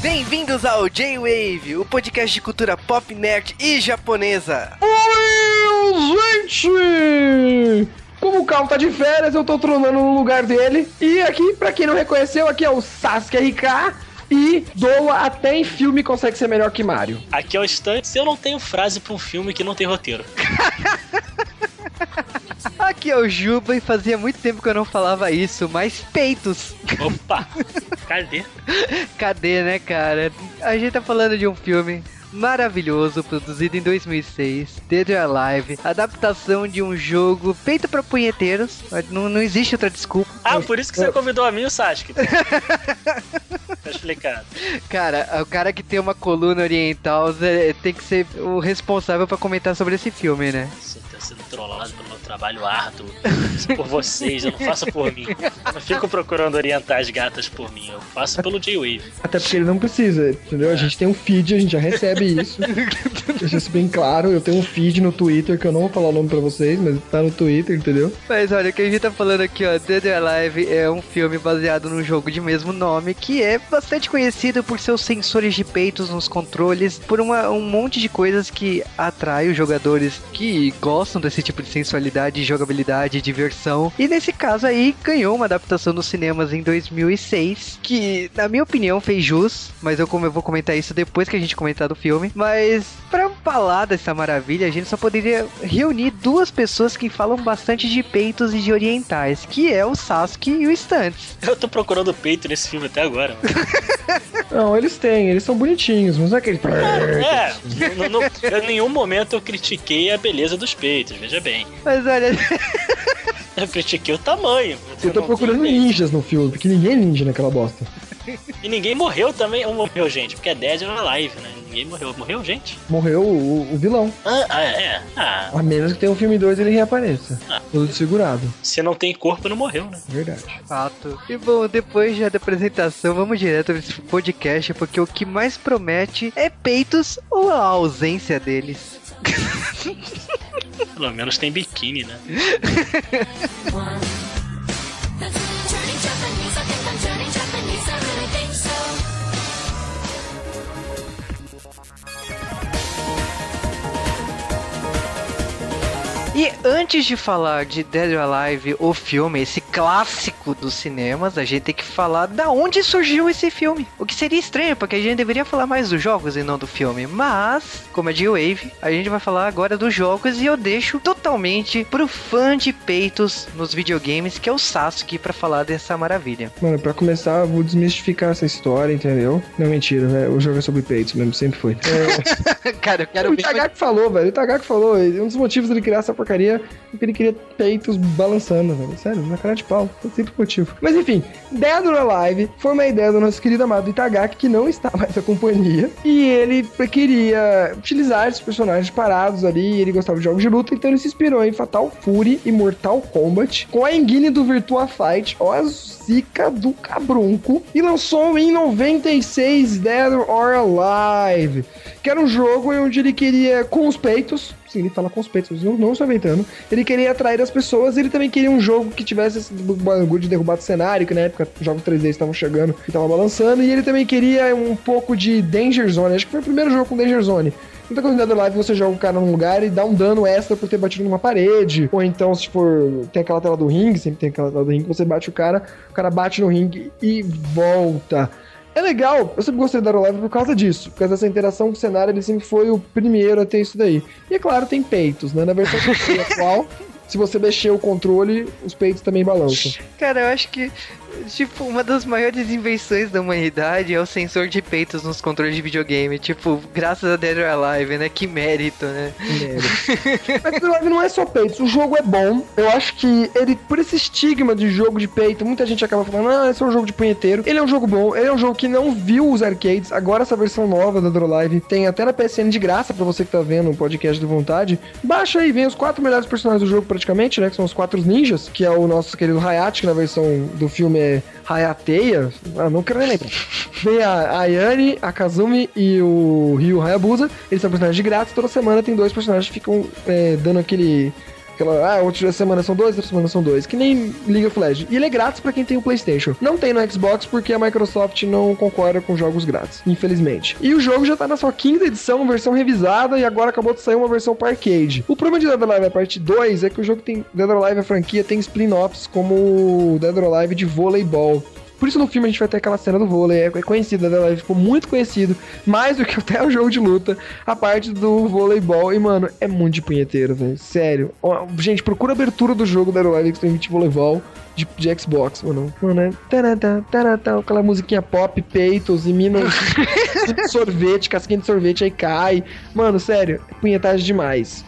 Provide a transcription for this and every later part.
Bem-vindos ao J-Wave, o podcast de cultura pop, nerd e japonesa. Oi, gente! Como o Cal tá de férias, eu tô tronando no lugar dele. E aqui, pra quem não reconheceu, aqui é o Sasuke RK. E Doa até em filme consegue ser melhor que Mario. Aqui é o Stunts, eu não tenho frase pra um filme que não tem roteiro. Aqui é o Juba e fazia muito tempo que eu não falava isso, mas peitos. Opa! Cadê? Cadê, né, cara? A gente tá falando de um filme maravilhoso, produzido em 2006, Dead or Alive, adaptação de um jogo feito para punheteiros, não, não existe outra desculpa. Ah, por isso que você convidou a mim o Sasuke. tá explicado. Cara, o cara que tem uma coluna oriental tem que ser o responsável para comentar sobre esse filme, né? Você tá sendo trollado pelo trabalho árduo. por vocês, eu não faço por mim. Eu não fico procurando orientar as gatas por mim, eu faço pelo J-Wave. Até porque ele não precisa, entendeu? A gente tem um feed, a gente já recebe isso. Deixa isso bem claro. Eu tenho um feed no Twitter que eu não vou falar o nome pra vocês, mas tá no Twitter, entendeu? Mas olha, o que a gente tá falando aqui, ó, Dead or Alive é um filme baseado num jogo de mesmo nome que é bastante conhecido por seus sensores de peitos nos controles, por uma, um monte de coisas que atrai os jogadores que gostam desse tipo de sensualidade, jogabilidade e diversão. E nesse caso aí, ganhou uma adaptação nos cinemas em 2006, que na minha opinião fez jus, mas eu, como eu vou comentar isso depois que a gente comentar do filme mas para falar dessa maravilha, a gente só poderia reunir duas pessoas que falam bastante de peitos e de orientais, que é o Sasuke e o Stunts. Eu tô procurando peito nesse filme até agora. Não, eles têm, eles são bonitinhos, mas não é aquele. É, no, no, em nenhum momento eu critiquei a beleza dos peitos, veja bem. Mas olha. Eu critiquei o tamanho. Eu tô procurando ninjas no filme, porque ninguém é ninja naquela bosta. E ninguém morreu também, ou morreu gente, porque é Dead or Alive, né? Ninguém morreu. Morreu gente? Morreu o, o vilão. Ah, ah, é. Ah. A menos que tenha um filme 2 ele reapareça. Ah. Tudo desfigurado. Se não tem corpo, não morreu, né? Verdade. Fato. E bom, depois já da apresentação, vamos direto para esse podcast, porque o que mais promete é peitos ou a ausência deles. Pelo menos tem biquíni, né? E antes de falar de Dead or Alive, o filme, esse clássico dos cinemas, a gente tem que falar da onde surgiu esse filme. O que seria estranho, porque a gente deveria falar mais dos jogos e não do filme. Mas, como é de Wave, a gente vai falar agora dos jogos e eu deixo totalmente pro fã de peitos nos videogames, que é o Sasuke, para falar dessa maravilha. Mano, para começar, eu vou desmistificar essa história, entendeu? Não, mentira, né? O jogo é sobre peitos mesmo, sempre foi. É... Cara, eu quero o Itagaki falou, velho. O Itagaki falou. Um dos motivos dele criar essa porcaria porcaria porque ele queria peitos balançando, velho. Sério, na cara de pau. Foi sempre motivo. Mas enfim, Dead or Alive foi uma ideia do nosso querido amado Itagaki, que não está mais na companhia. E ele queria utilizar esses personagens parados ali. Ele gostava de jogos de luta, então ele se inspirou em Fatal Fury e Mortal Kombat com a engine do Virtua Fight. Ó, as zica do cabrunco e lançou em 96 Dead or Alive, que era um jogo onde ele queria com os peitos, sim, ele fala com os peitos, não, não estou inventando, ele queria atrair as pessoas, ele também queria um jogo que tivesse esse bagulho de derrubar o cenário, que na época os jogos 3D estavam chegando e estavam balançando, e ele também queria um pouco de Danger Zone, acho que foi o primeiro jogo com Danger Zone. Muita coisa no Live você joga o cara num lugar e dá um dano extra por ter batido numa parede. Ou então, se for. Tem aquela tela do ringue, sempre tem aquela tela do ringue, você bate o cara, o cara bate no ringue e volta. É legal, eu sempre gostei da Live por causa disso, por causa dessa interação com o cenário, ele sempre foi o primeiro a ter isso daí. E é claro, tem peitos, né? Na versão atual, se você mexer o controle, os peitos também balançam. Cara, eu acho que Tipo, uma das maiores invenções da humanidade é o sensor de peitos nos controles de videogame. Tipo, graças a Dead or Alive, né? Que mérito, né? Mérito. Mas Dead or Alive não é só peitos. O jogo é bom. Eu acho que ele, por esse estigma de jogo de peito, muita gente acaba falando, ah, esse é um jogo de punheteiro. Ele é um jogo bom. Ele é um jogo que não viu os arcades. Agora essa versão nova da Dead or Alive tem até na PSN de graça pra você que tá vendo o podcast do Vontade. Baixa aí, vem os quatro melhores personagens do jogo praticamente, né? Que são os quatro ninjas, que é o nosso querido Hayate, que na versão do filme é Hayateia, ah, não quero nem lembrar. Vem a Ayane, a Kazumi e o Ryu Hayabusa. Eles são personagens grátis. Toda semana tem dois personagens que ficam é, dando aquele Aquela, ah, outra semana são dois, outra semana são dois. Que nem League of Legends. E ele é grátis pra quem tem o PlayStation. Não tem no Xbox porque a Microsoft não concorda com jogos grátis, infelizmente. E o jogo já tá na sua quinta edição, versão revisada, e agora acabou de sair uma versão para arcade. O problema de Dead or Alive a parte 2 é que o jogo tem. Dead or Alive, a franquia, tem spin-offs como Dead or Alive de voleibol. Por isso no filme a gente vai ter aquela cena do vôlei, é conhecido, né? ficou muito conhecido, mais do que até o jogo de luta, a parte do voleibol. E, mano, é muito de punheteiro, velho. Sério. Gente, procura a abertura do jogo da Live Extreme Voleibol de, de Xbox, mano. Mano, é taratá, taratá, aquela musiquinha pop, peitos e mina sorvete, casquinha de sorvete, aí cai. Mano, sério, é punhetagem demais.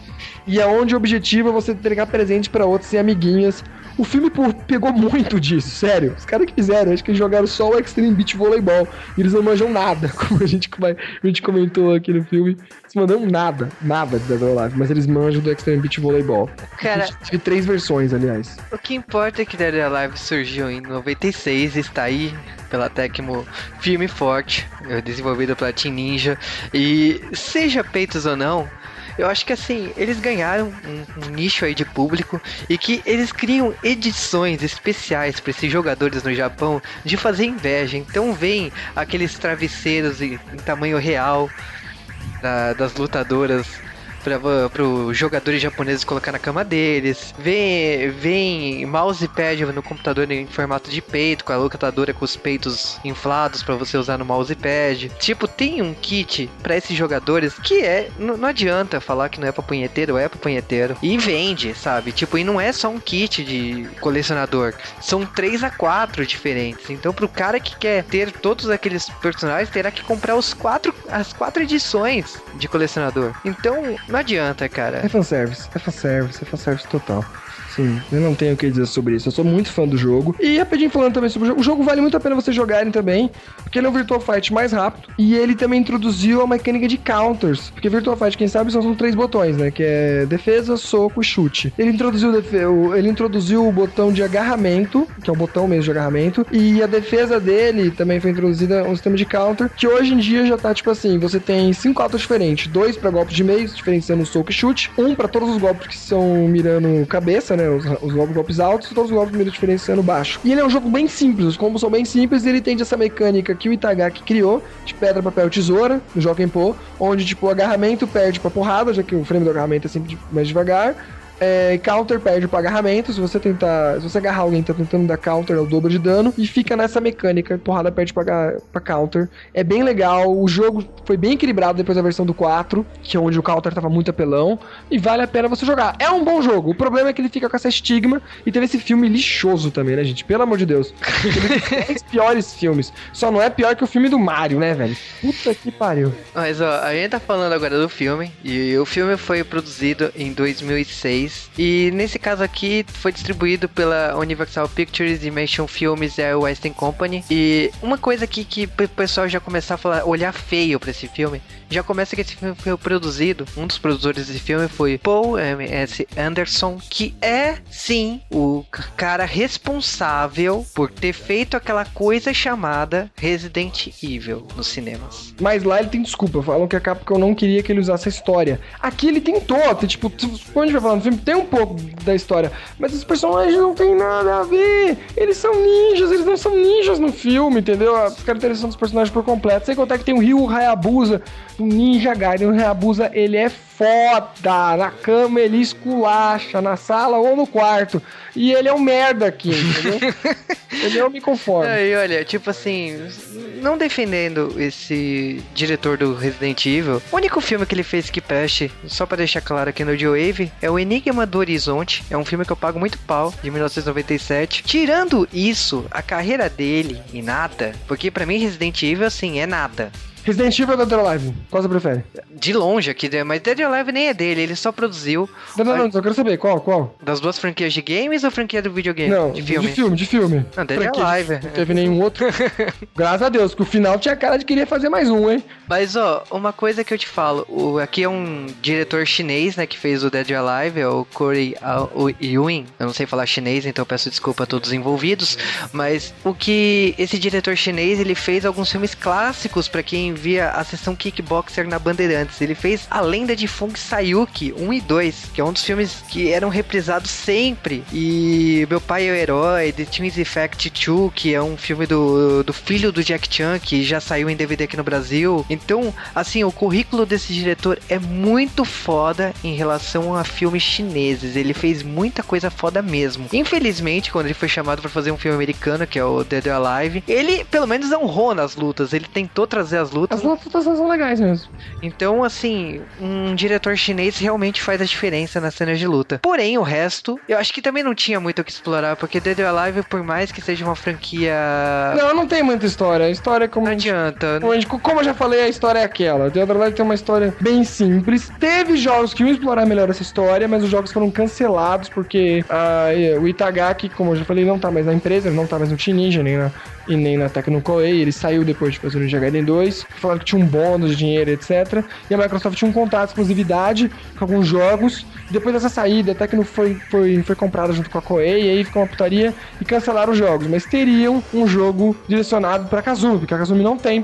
E é onde o objetivo é você entregar presente para outros e amiguinhas o filme pegou muito disso, sério. Os caras que fizeram, acho que eles jogaram só o Extreme Beach Volleyball. E eles não manjam nada, como a gente, a gente comentou aqui no filme. Eles mandam nada, nada de Dead or Alive, mas eles manjam do Extreme Beach Volleyball. Cara, tive três versões, aliás. O que importa é que Dead or Alive surgiu em 96, está aí pela Tecmo firme e forte, desenvolvido pela Team Ninja. E seja peitos ou não, eu acho que assim, eles ganharam um, um nicho aí de público e que eles criam edições especiais para esses jogadores no Japão de fazer inveja. Então vem aqueles travesseiros em, em tamanho real da, das lutadoras para os jogadores japoneses colocar na cama deles. Vem, vem mousepad no computador em formato de peito, com a locatadora com os peitos inflados para você usar no mousepad. Tipo, tem um kit para esses jogadores que é. Não adianta falar que não é pra punheteiro, é pra punheteiro. E vende, sabe? Tipo, e não é só um kit de colecionador. São três a quatro diferentes. Então, pro cara que quer ter todos aqueles personagens, terá que comprar os quatro, as quatro edições de colecionador. Então, não adianta, cara. É fanservice, é fanservice, é fanservice total. Sim, eu não tenho o que dizer sobre isso. Eu sou muito fã do jogo. E rapidinho falando também sobre o jogo. O jogo vale muito a pena vocês jogarem também, porque ele é um Virtual Fight mais rápido. E ele também introduziu a mecânica de counters. Porque Virtual Fight, quem sabe, são, são três botões, né? Que é defesa, soco e chute. Ele introduziu, ele introduziu o botão de agarramento, que é o botão mesmo de agarramento. E a defesa dele também foi introduzida um sistema de counter, que hoje em dia já tá tipo assim: você tem cinco counters diferentes: dois para golpes de meio, diferenciando soco e chute, um para todos os golpes que são mirando cabeça, né? Né? Os, os golpes altos e todos os golpes meio diferenciando baixo. E ele é um jogo bem simples, os combos são bem simples e ele tem essa mecânica que o Itagaki criou, de pedra, papel, tesoura, no Joken Po, onde, tipo, o agarramento perde pra porrada, já que o frame do agarramento é sempre mais devagar é, counter perde pro agarramento. Se você tentar. Se você agarrar alguém tá tentando dar counter, é o dobro de dano. E fica nessa mecânica. Porrada perde pra, pra counter. É bem legal. O jogo foi bem equilibrado depois da versão do 4, que é onde o counter tava muito apelão. E vale a pena você jogar. É um bom jogo. O problema é que ele fica com essa estigma. E teve esse filme lixoso também, né, gente? Pelo amor de Deus. Teve piores filmes. Só não é pior que o filme do Mario, né, velho? Puta que pariu. Mas ó, a gente tá falando agora do filme. E o filme foi produzido em 2006 e nesse caso aqui foi distribuído pela Universal Pictures Dimension Films e a Western Company. E uma coisa aqui que o pessoal já começar a falar, olhar feio para esse filme, já começa que esse filme foi produzido. Um dos produtores desse filme foi Paul M.S. Anderson, que é sim o cara responsável por ter feito aquela coisa chamada Resident Evil nos cinemas. Mas lá ele tem desculpa, falam que a Capcom não queria que ele usasse a história. Aqui ele tentou, tipo, quando a gente vai falar no filme, tem um pouco da história, mas os personagens não tem nada a ver. Eles são ninjas, eles não são ninjas no filme, entendeu? As características dos personagens por completo. Sem contar que tem o Ryu Hayabusa, o Ninja Gaiden. O Hayabusa, ele é foda. Na cama ele esculacha, na sala ou no quarto. E ele é um merda aqui, entendeu? ele não me conforma. E olha, tipo assim, não defendendo esse diretor do Resident Evil, o único filme que ele fez que preste, só para deixar claro aqui no Joe Wave, é o Enigma do Horizonte. É um filme que eu pago muito pau, de 1997. Tirando isso, a carreira dele e nada, porque para mim Resident Evil, assim, é nada. Resident Evil ou Dead or Alive? Qual você prefere? De longe aqui, né? mas Dead or Alive nem é dele, ele só produziu. Não, não, não, eu quero saber, qual, qual? Das duas franquias de games ou franquia do videogame? Não, de filme. De filme, de filme. Não, Dead or Alive. Não teve nenhum outro. Graças a Deus, que o final tinha cara de querer fazer mais um, hein? Mas, ó, uma coisa que eu te falo, o, aqui é um diretor chinês, né, que fez o Dead or Alive, é o Corey Yuen. Eu não sei falar chinês, então peço desculpa a todos os envolvidos, mas o que esse diretor chinês, ele fez alguns filmes clássicos para quem via a sessão Kickboxer na Bandeirantes. Ele fez A Lenda de Fung Sayuki 1 e 2, que é um dos filmes que eram reprisados sempre. E Meu Pai é o Herói, The Twins Effect 2, que é um filme do, do filho do Jack Chan, que já saiu em DVD aqui no Brasil. Então, assim, o currículo desse diretor é muito foda em relação a filmes chineses. Ele fez muita coisa foda mesmo. Infelizmente, quando ele foi chamado para fazer um filme americano, que é o Dead or Alive, ele pelo menos honrou nas lutas. Ele tentou trazer as lutas. As lutas são legais mesmo. Então, assim, um diretor chinês realmente faz a diferença nas cenas de luta. Porém, o resto, eu acho que também não tinha muito o que explorar, porque Dead or Alive, por mais que seja uma franquia. Não, não tem muita história. A história é como. Não adianta. Como, gente- como eu já falei, a história é aquela. Dead or Alive tem uma história bem simples. Teve jogos que iam explorar melhor essa história, mas os jogos foram cancelados porque ah, o Itagaki, como eu já falei, não tá mais na empresa, não tá mais no Team Ninja, nem na, e nem na Tecno Koei. Ele saiu depois de fazer o Ninja Gaiden 2. Falaram que tinha um bônus de dinheiro, etc. E a Microsoft tinha um contrato de exclusividade com alguns jogos. Depois dessa saída, a Tecno foi, foi, foi comprada junto com a Koei, e aí ficou uma putaria e cancelaram os jogos. Mas teriam um jogo direcionado pra Kazumi, porque a Kazumi não tem,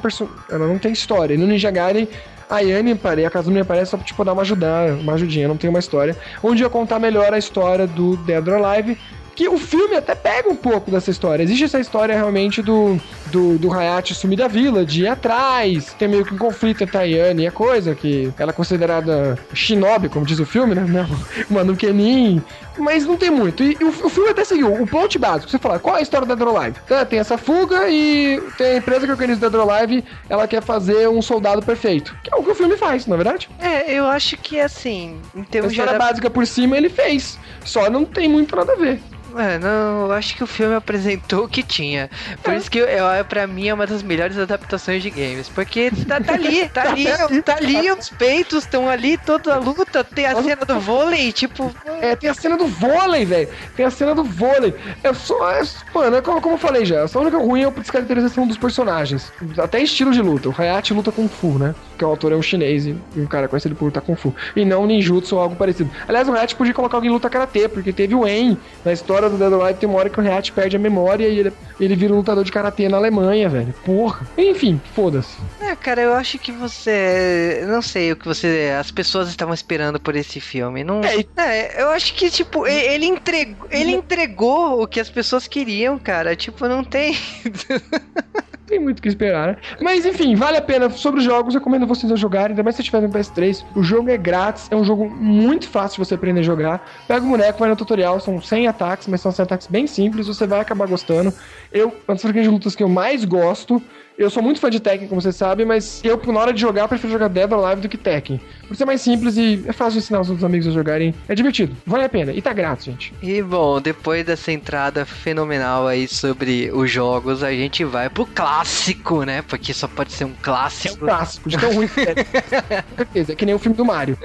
ela não tem história. E no Ninja Gaiden, a Yane apare- a Kazumi aparece só pra tipo, dar uma ajudar, uma ajudinha, não tem uma história. Onde ia contar melhor a história do Dead or Alive, que o filme até pega um pouco dessa história. Existe essa história realmente do, do, do Hayashi sumir da vila, de ir atrás. Tem meio que um conflito entre a Yane e a coisa, que ela é considerada shinobi, como diz o filme, né? Não, uma Nukenin. Mas não tem muito. E, o, o filme até seguiu o plot básico. Você fala, qual é a história da Alive? Ah, tem essa fuga e tem a empresa que organiza or Alive, ela quer fazer um soldado perfeito. Que é o que o filme faz, na verdade. É, eu acho que assim, em A termos história básica por cima ele fez. Só não tem muito nada a ver. É, não, eu acho que o filme apresentou o que tinha. Por isso que eu, eu, pra mim é uma das melhores adaptações de games. Porque tá, tá ali, tá ali, tá ali, os peitos estão ali, toda a luta, tem a cena do vôlei, tipo. É, tem a cena do vôlei, velho. Tem a cena do vôlei. É só. É, mano, é como, como eu falei já. Só a única ruim é a descaracterização dos personagens. Até estilo de luta. O Hayashi luta Kung Fu, né? Porque o autor é um chinês e um cara conhecido por lutar Kung Fu. E não ninjutsu ou algo parecido. Aliás, o Hayashi podia colocar alguém em luta karatê, porque teve o En. Na história do Dead Alive tem uma hora que o Hayashi perde a memória e ele, ele vira um lutador de karatê na Alemanha, velho. Porra. Enfim, foda-se. É, cara, eu acho que você. Não sei o que você. As pessoas estavam esperando por esse filme. Não. É, É, eu acho que, tipo, ele entregou, ele entregou o que as pessoas queriam, cara. Tipo, não tem. tem muito o que esperar, né? Mas enfim, vale a pena. Sobre os jogos, eu recomendo vocês a jogarem, ainda mais se tiver no PS3. O jogo é grátis, é um jogo muito fácil de você aprender a jogar. Pega o boneco, vai no tutorial, são 100 ataques, mas são 100 ataques bem simples, você vai acabar gostando. Eu, uma das franquias de lutas que eu mais gosto. Eu sou muito fã de Tekken, como você sabe, mas eu, na hora de jogar, prefiro jogar Dead or Alive do que Tekken. Por ser mais simples e é fácil ensinar os outros amigos a jogarem. É divertido, vale a pena. E tá grátis, gente. E bom, depois dessa entrada fenomenal aí sobre os jogos, a gente vai pro clássico, né? Porque só pode ser um É um clássico. clássico, de tão ruim que é. Certeza, é que nem o filme do Mario.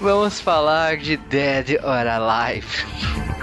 Vamos falar de Dead or Alive.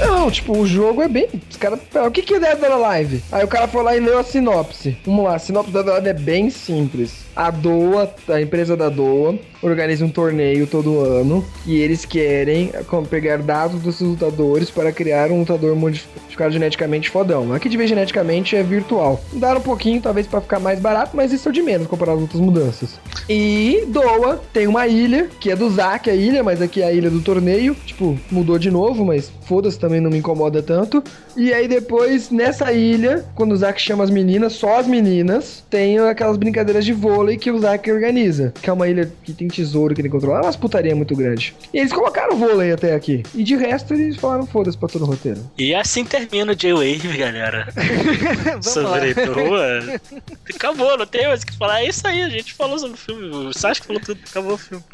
Não, tipo, o jogo é bem. Os caras. O que, que é Dead or Alive? Aí o cara foi lá e leu a sinopse. Vamos lá, a sinopse do Dead or Alive é bem simples. A DOA, a empresa da DOA, organiza um torneio todo ano e eles querem pegar dados desses lutadores para criar um lutador modificado geneticamente fodão. Aqui de vez geneticamente é virtual. Mudaram um pouquinho, talvez para ficar mais barato, mas isso é de menos comparado a outras mudanças. E Doa tem uma ilha, que é do Zack a ilha, mas aqui é a ilha do torneio. Tipo, mudou de novo, mas foda-se, também não me incomoda tanto. E aí depois, nessa ilha, quando o Zack chama as meninas, só as meninas, tem aquelas brincadeiras de vôlei que o Zack organiza. Que é uma ilha que tem tesouro que ele controla. É umas putaria muito grande. E eles colocaram vôlei até aqui. E de resto, eles falaram foda-se pra todo o roteiro. E assim termina o J-Wave, galera. Sobre. Acabou, não tem mais o que falar. É isso aí, a gente falou sobre o filme. O Sasha falou tudo, acabou o filme.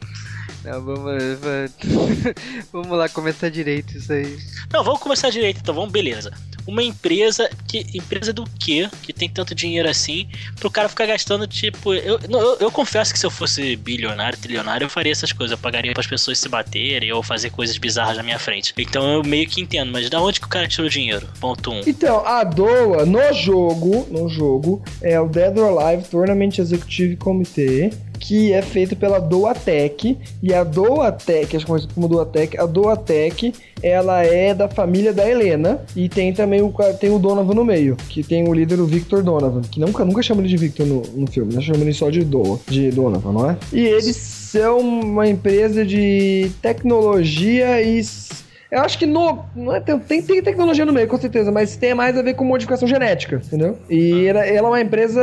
Não, vamos, vamos- vamos lá começar direito isso aí. Não, vamos começar direito então, vamos, beleza. Uma empresa que. Empresa do quê? Que tem tanto dinheiro assim, pro cara ficar gastando, tipo. Eu, não, eu, eu confesso que se eu fosse bilionário, trilionário, eu faria essas coisas. Eu pagaria para as pessoas se baterem ou fazer coisas bizarras na minha frente. Então eu meio que entendo, mas da onde que o cara tirou o dinheiro? Ponto 1. Um. Então, a DOA no jogo, no jogo, é o Dead or Alive Tournament Executive Committee, que é feito pela Doatec. E a Doatec, acho que é como Doatec, a Doatec, ela é da família da Helena. E tem também o, tem o Donovan no meio, que tem o líder, o Victor Donovan, que nunca, nunca chama ele de Victor no, no filme, né? Chama ele só de, Do, de Donovan, não é? E eles são uma empresa de tecnologia e eu acho que no. Não é, tem, tem tecnologia no meio, com certeza, mas tem mais a ver com modificação genética, entendeu? E ela, ela é uma empresa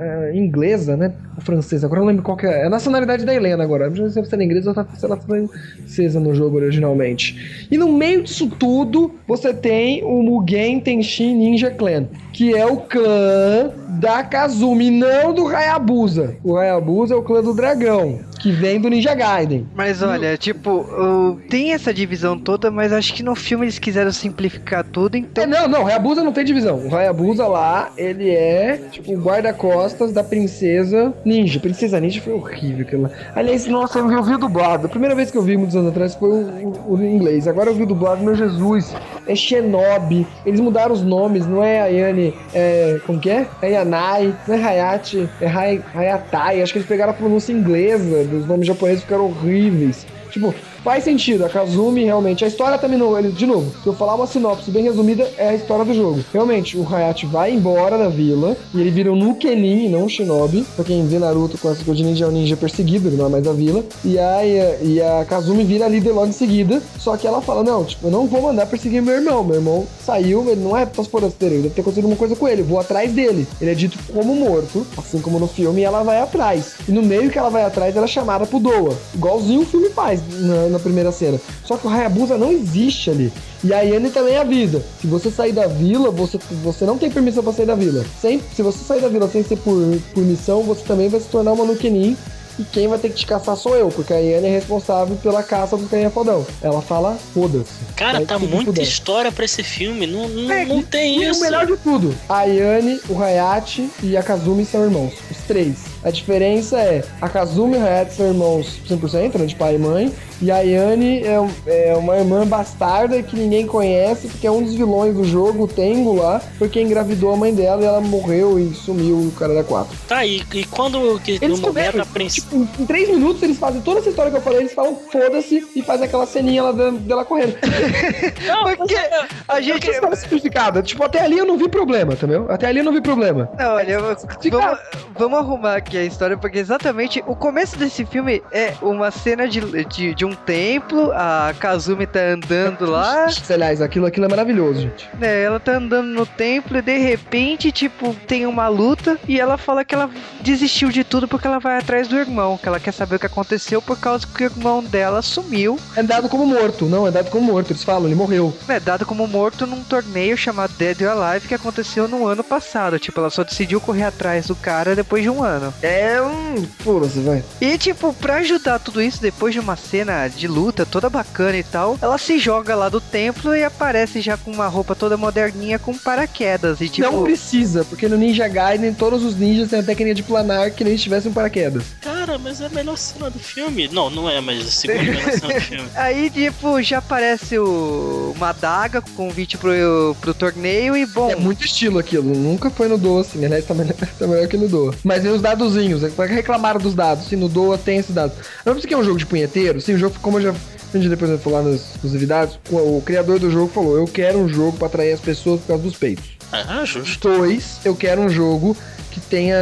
é, inglesa, né? Francesa. Agora eu não lembro qual que é. É a nacionalidade da Helena agora. Não sei se ela é inglesa ou se ela foi francesa no jogo originalmente. E no meio disso tudo, você tem o Mugen Tenshin Ninja Clan, que é o clã da Kazumi, não do Hayabusa. O Hayabusa é o clã do dragão que vem do Ninja Gaiden. Mas olha, tipo, tem essa divisão toda, mas acho que no filme eles quiseram simplificar tudo, então... É, não, não, Hayabusa não tem divisão. O Hayabusa lá, ele é, tipo, o guarda-costas da princesa ninja. Princesa ninja foi horrível aquilo Aliás, nossa, eu vi o dublado. A primeira vez que eu vi, muitos anos atrás, foi o, o, o inglês. Agora eu vi o dublado, meu Jesus. É Shinobi. Eles mudaram os nomes, não é Ayane, é... Como que é? É Yanai, não é Hayate, é Hay, Hayatai. Acho que eles pegaram a pronúncia inglesa os nomes japoneses ficaram horríveis. Tipo, faz sentido. A Kazumi, realmente. A história terminou. Ele, de novo, se eu falar uma sinopse bem resumida, é a história do jogo. Realmente, o Hayashi vai embora da vila e ele vira um Nukenin não um Shinobi. Pra quem vê Naruto com essa coisa de ninja, é um ninja perseguido, ele não é mais da vila. E a, e a Kazumi vira líder logo em seguida. Só que ela fala: Não, tipo, eu não vou mandar perseguir meu irmão. Meu irmão saiu, ele não é transportasteiro, deve ter acontecido uma coisa com ele. vou atrás dele. Ele é dito como morto, assim como no filme, e ela vai atrás. E no meio que ela vai atrás, ela é chamada pro Doa. Igualzinho o filme faz na, na primeira cena. Só que o Hayabusa não existe ali. E a Yane também avisa. Se você sair da vila, você, você não tem permissão para sair da vila. Sem, se você sair da vila sem ser por, por missão, você também vai se tornar uma Nukenin e quem vai ter que te caçar sou eu, porque a Yane é responsável pela caça do canhão fodão. Ela fala, foda-se. Cara, tá muita história pra esse filme, não, não, é, não tem e isso. E o melhor de tudo, a Yane, o Hayachi e a Kazumi são irmãos, os três. A diferença é, a Kazumi e o Hayachi são irmãos 100%, né, de pai e mãe, e a Yane é, é, uma irmã bastarda que ninguém conhece, porque é um dos vilões do jogo, o Tengu lá, porque engravidou a mãe dela e ela morreu e sumiu o cara da 4. Tá, e, e quando que, eles no momento a princesa. Tipo, em 3 minutos eles fazem toda essa história que eu falei, eles falam foda-se e fazem aquela ceninha lá dela, dela correndo. não, porque a gente. É simplificada. Tipo, até ali eu não vi problema, entendeu? Até ali eu não vi problema. Não, olha, vamos, vamos arrumar aqui a história, porque exatamente o começo desse filme é uma cena de, de, de um templo, a Kazumi tá andando lá. Aliás, aquilo, aquilo é maravilhoso, gente. É, ela tá andando no templo e de repente, tipo, tem uma luta e ela fala que ela desistiu de tudo porque ela vai atrás do irmão, que ela quer saber o que aconteceu por causa que o irmão dela sumiu. É dado como morto, não, é dado como morto, eles falam, ele morreu. É dado como morto num torneio chamado Dead or Alive que aconteceu no ano passado. Tipo, ela só decidiu correr atrás do cara depois de um ano. É um. Pô, você vai. E, tipo, pra ajudar tudo isso, depois de uma cena de luta toda bacana e tal, ela se joga lá do templo e aparece já com uma roupa toda moderninha com paraquedas. E, tipo... Não precisa, porque no Ninja Gaiden todos os ninjas têm a técnica de planar que nem se tivesse um paraquedas. Cara, mas é a melhor cena do filme. Não, não é, mas a segunda melhor cena do filme. Aí, tipo, já aparece o... uma adaga com convite pro, pro torneio e bom. É muito estilo aquilo, nunca foi no Doa assim, aliás, tá melhor, tá melhor que no Doa. Mas e os dadozinhos, é reclamaram dos dados, se no Doa tem esses dados. Não sei que é um jogo de punheteiro, sim, o jogo, como eu já a gente depois vai falar nas exclusividades, o, o criador do jogo falou: Eu quero um jogo para atrair as pessoas por causa dos peitos. Ah, justo. Dois, eu quero um jogo que tenha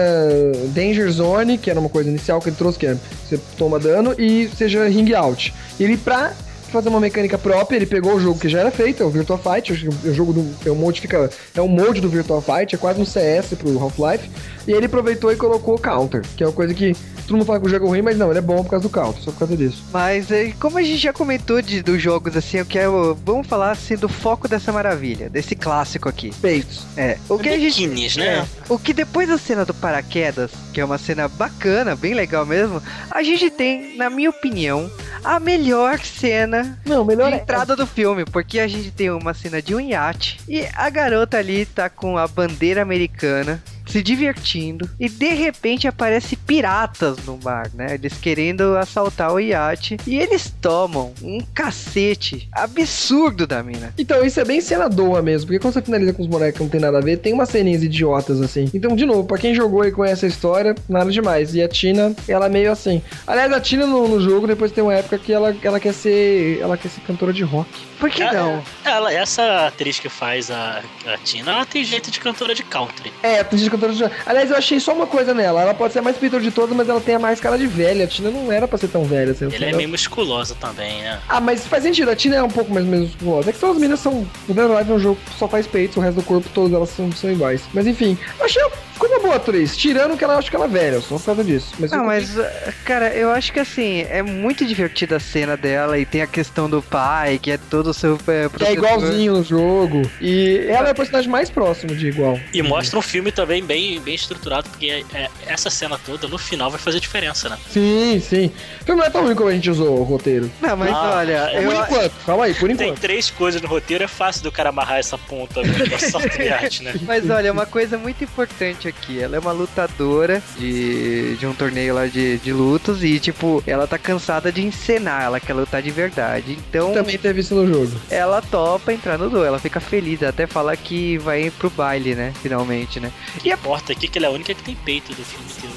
Danger Zone, que era uma coisa inicial que ele trouxe, que é você toma dano, e seja Ring Out. Ele, pra fazer uma mecânica própria, ele pegou o jogo que já era feito, é o Virtua Fight, é o jogo do, é um modifica, é um molde do Virtua Fight, é quase um CS pro Half-Life, e ele aproveitou e colocou Counter, que é uma coisa que todo mundo fala que o jogo é ruim, mas não, ele é bom por causa do Counter, só por causa disso. Mas é, como a gente já comentou de, dos jogos, assim, eu quero. Vamos falar assim do foco dessa maravilha, desse clássico aqui. Peitos. É. O que Biquínis, a gente, né? É, o que depois da cena do paraquedas, que é uma cena bacana, bem legal mesmo, a gente tem, na minha opinião, a melhor cena não, melhor de é- entrada é... do filme, porque a gente tem uma cena de um iate e a garota ali tá com a bandeira americana se divertindo e de repente aparece piratas no mar, né? Eles querendo assaltar o iate e eles tomam um cacete absurdo da mina. Então, isso é bem cena doa mesmo, porque quando você finaliza com os bonecos que não tem nada a ver, tem umas ceninhas idiotas assim. Então, de novo, pra quem jogou e conhece a história, nada demais. E a Tina, ela é meio assim. Aliás, a Tina no, no jogo, depois tem uma época que ela, ela quer ser. Ela quer ser cantora de rock. Por que não? Ela, essa atriz que faz a, a Tina, ela tem jeito de cantora de country. É, atriz de cantora de Aliás, eu achei só uma coisa nela. Ela pode ser a mais pintor de todas, mas ela tem a mais cara de velha. A Tina não era pra ser tão velha. Assim, Ela é meio musculosa também, né? Ah, mas faz sentido. A Tina é um pouco mais musculosa. É que só as meninas são. O Dead Live é um jogo que só faz peitos, o resto do corpo, todas elas são, são iguais. Mas enfim, eu achei. Ficou uma boa atriz. Tirando que ela acho que ela é velha, só por causa disso. Mas Não, mas, uh, cara, eu acho que assim, é muito divertida a cena dela e tem a questão do pai, que é todo super. Que é protetor. igualzinho no jogo. E ela é o personagem mais próximo de igual. E mostra um filme também bem, bem estruturado, porque é- é- essa cena toda, no final, vai fazer diferença, né? Sim, sim. O filme não é tão ruim como a gente usou o roteiro. Não, mas Ah, olha, é eu, Por enquanto, calma aí, por Tem enquanto. três coisas no roteiro, é fácil do cara amarrar essa ponta de arte, né? Mas olha, uma coisa muito importante aqui, ela é uma lutadora de, de um torneio lá de, de lutas e, tipo, ela tá cansada de encenar, ela quer lutar de verdade. Então, Também teve isso no jogo. ela topa entrar no duelo, ela fica feliz, até fala que vai pro baile, né, finalmente, né. O que importa aqui que ela é a única que tem peito do filme inteiro.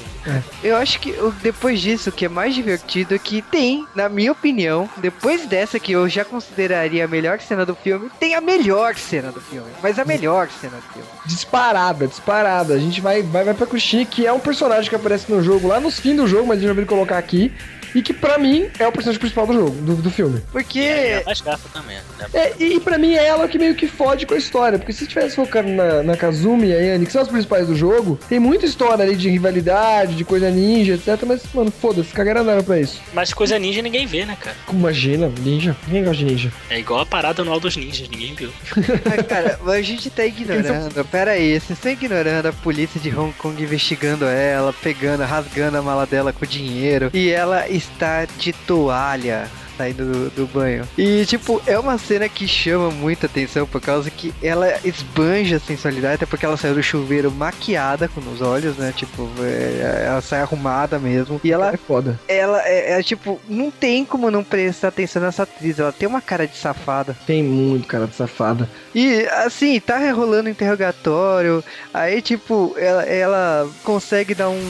Eu acho que depois disso, o que é mais divertido é que tem, na minha opinião, depois dessa que eu já consideraria a melhor cena do filme, tem a melhor cena do filme, mas a melhor cena do filme. Disparada, disparada. A gente vai, vai, vai pra Kushik, que é um personagem que aparece no jogo lá nos fins do jogo, mas a gente vai colocar aqui. E que pra mim é o personagem principal do jogo, do, do filme. Porque E é mais gata também, né? É, e pra mim é ela que meio que fode com a história. Porque se tivesse focando na, na Kazumi e a Anne, que são as principais do jogo, tem muita história ali de rivalidade, de coisa ninja, etc. Mas, mano, foda-se, cagaram nada pra isso. Mas coisa ninja ninguém vê, né, cara? Imagina, ninja. Ninguém gosta de ninja. É igual a parada anual dos ninjas, ninguém viu. Mas, cara, a gente tá ignorando. Pera aí, vocês estão ignorando a polícia de Hong Kong investigando ela, pegando, rasgando a mala dela com dinheiro. E ela está de toalha. Saindo do, do banho. E, tipo, é uma cena que chama muita atenção por causa que ela esbanja a sensualidade, até porque ela saiu do chuveiro maquiada com os olhos, né? Tipo, é, ela sai arrumada mesmo. E ela É foda. ela é, é, tipo, não tem como não prestar atenção nessa atriz. Ela tem uma cara de safada. Tem muito cara de safada. E assim, tá rolando interrogatório. Aí, tipo, ela, ela consegue dar um,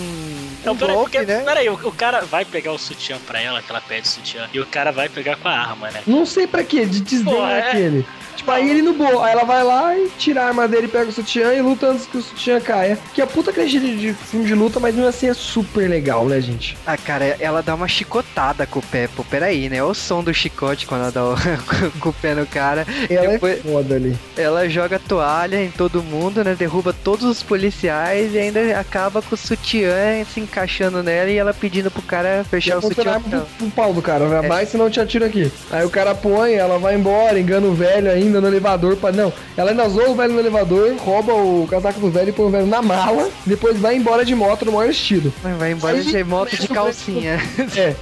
Não, um peraí, golpe, porque, né? peraí, o, o cara vai pegar o sutiã pra ela, que ela pede sutiã, e o cara vai pegar com a arma, né? Não sei pra quê, de desdém Pô, é. aquele. Tipo, aí ele no boa, aí ela vai lá e tira a arma dele, pega o sutiã e luta antes que o sutiã caia. Que é puta clichê de, de filme de luta, mas mesmo assim é super legal, né, gente? Ah, cara, ela dá uma chicotada com o pé. Pô, peraí, né? Olha o som do chicote quando ela dá o, com o pé no cara. Ela Depois- é foda ali. Ela joga toalha em todo mundo, né? Derruba todos os policiais e ainda acaba com o sutiã se encaixando nela e ela pedindo pro cara fechar o sutiã. arma pro, pro pau do cara, vai É. mais senão eu te atiro aqui. Aí o cara põe, ela vai embora, engana o velho ainda no elevador. Pra... Não, ela ainda zoa o velho no elevador, rouba o casaco do velho e põe o velho na mala, depois vai embora de moto no maior estilo. Vai embora Aí de moto de calcinha. É.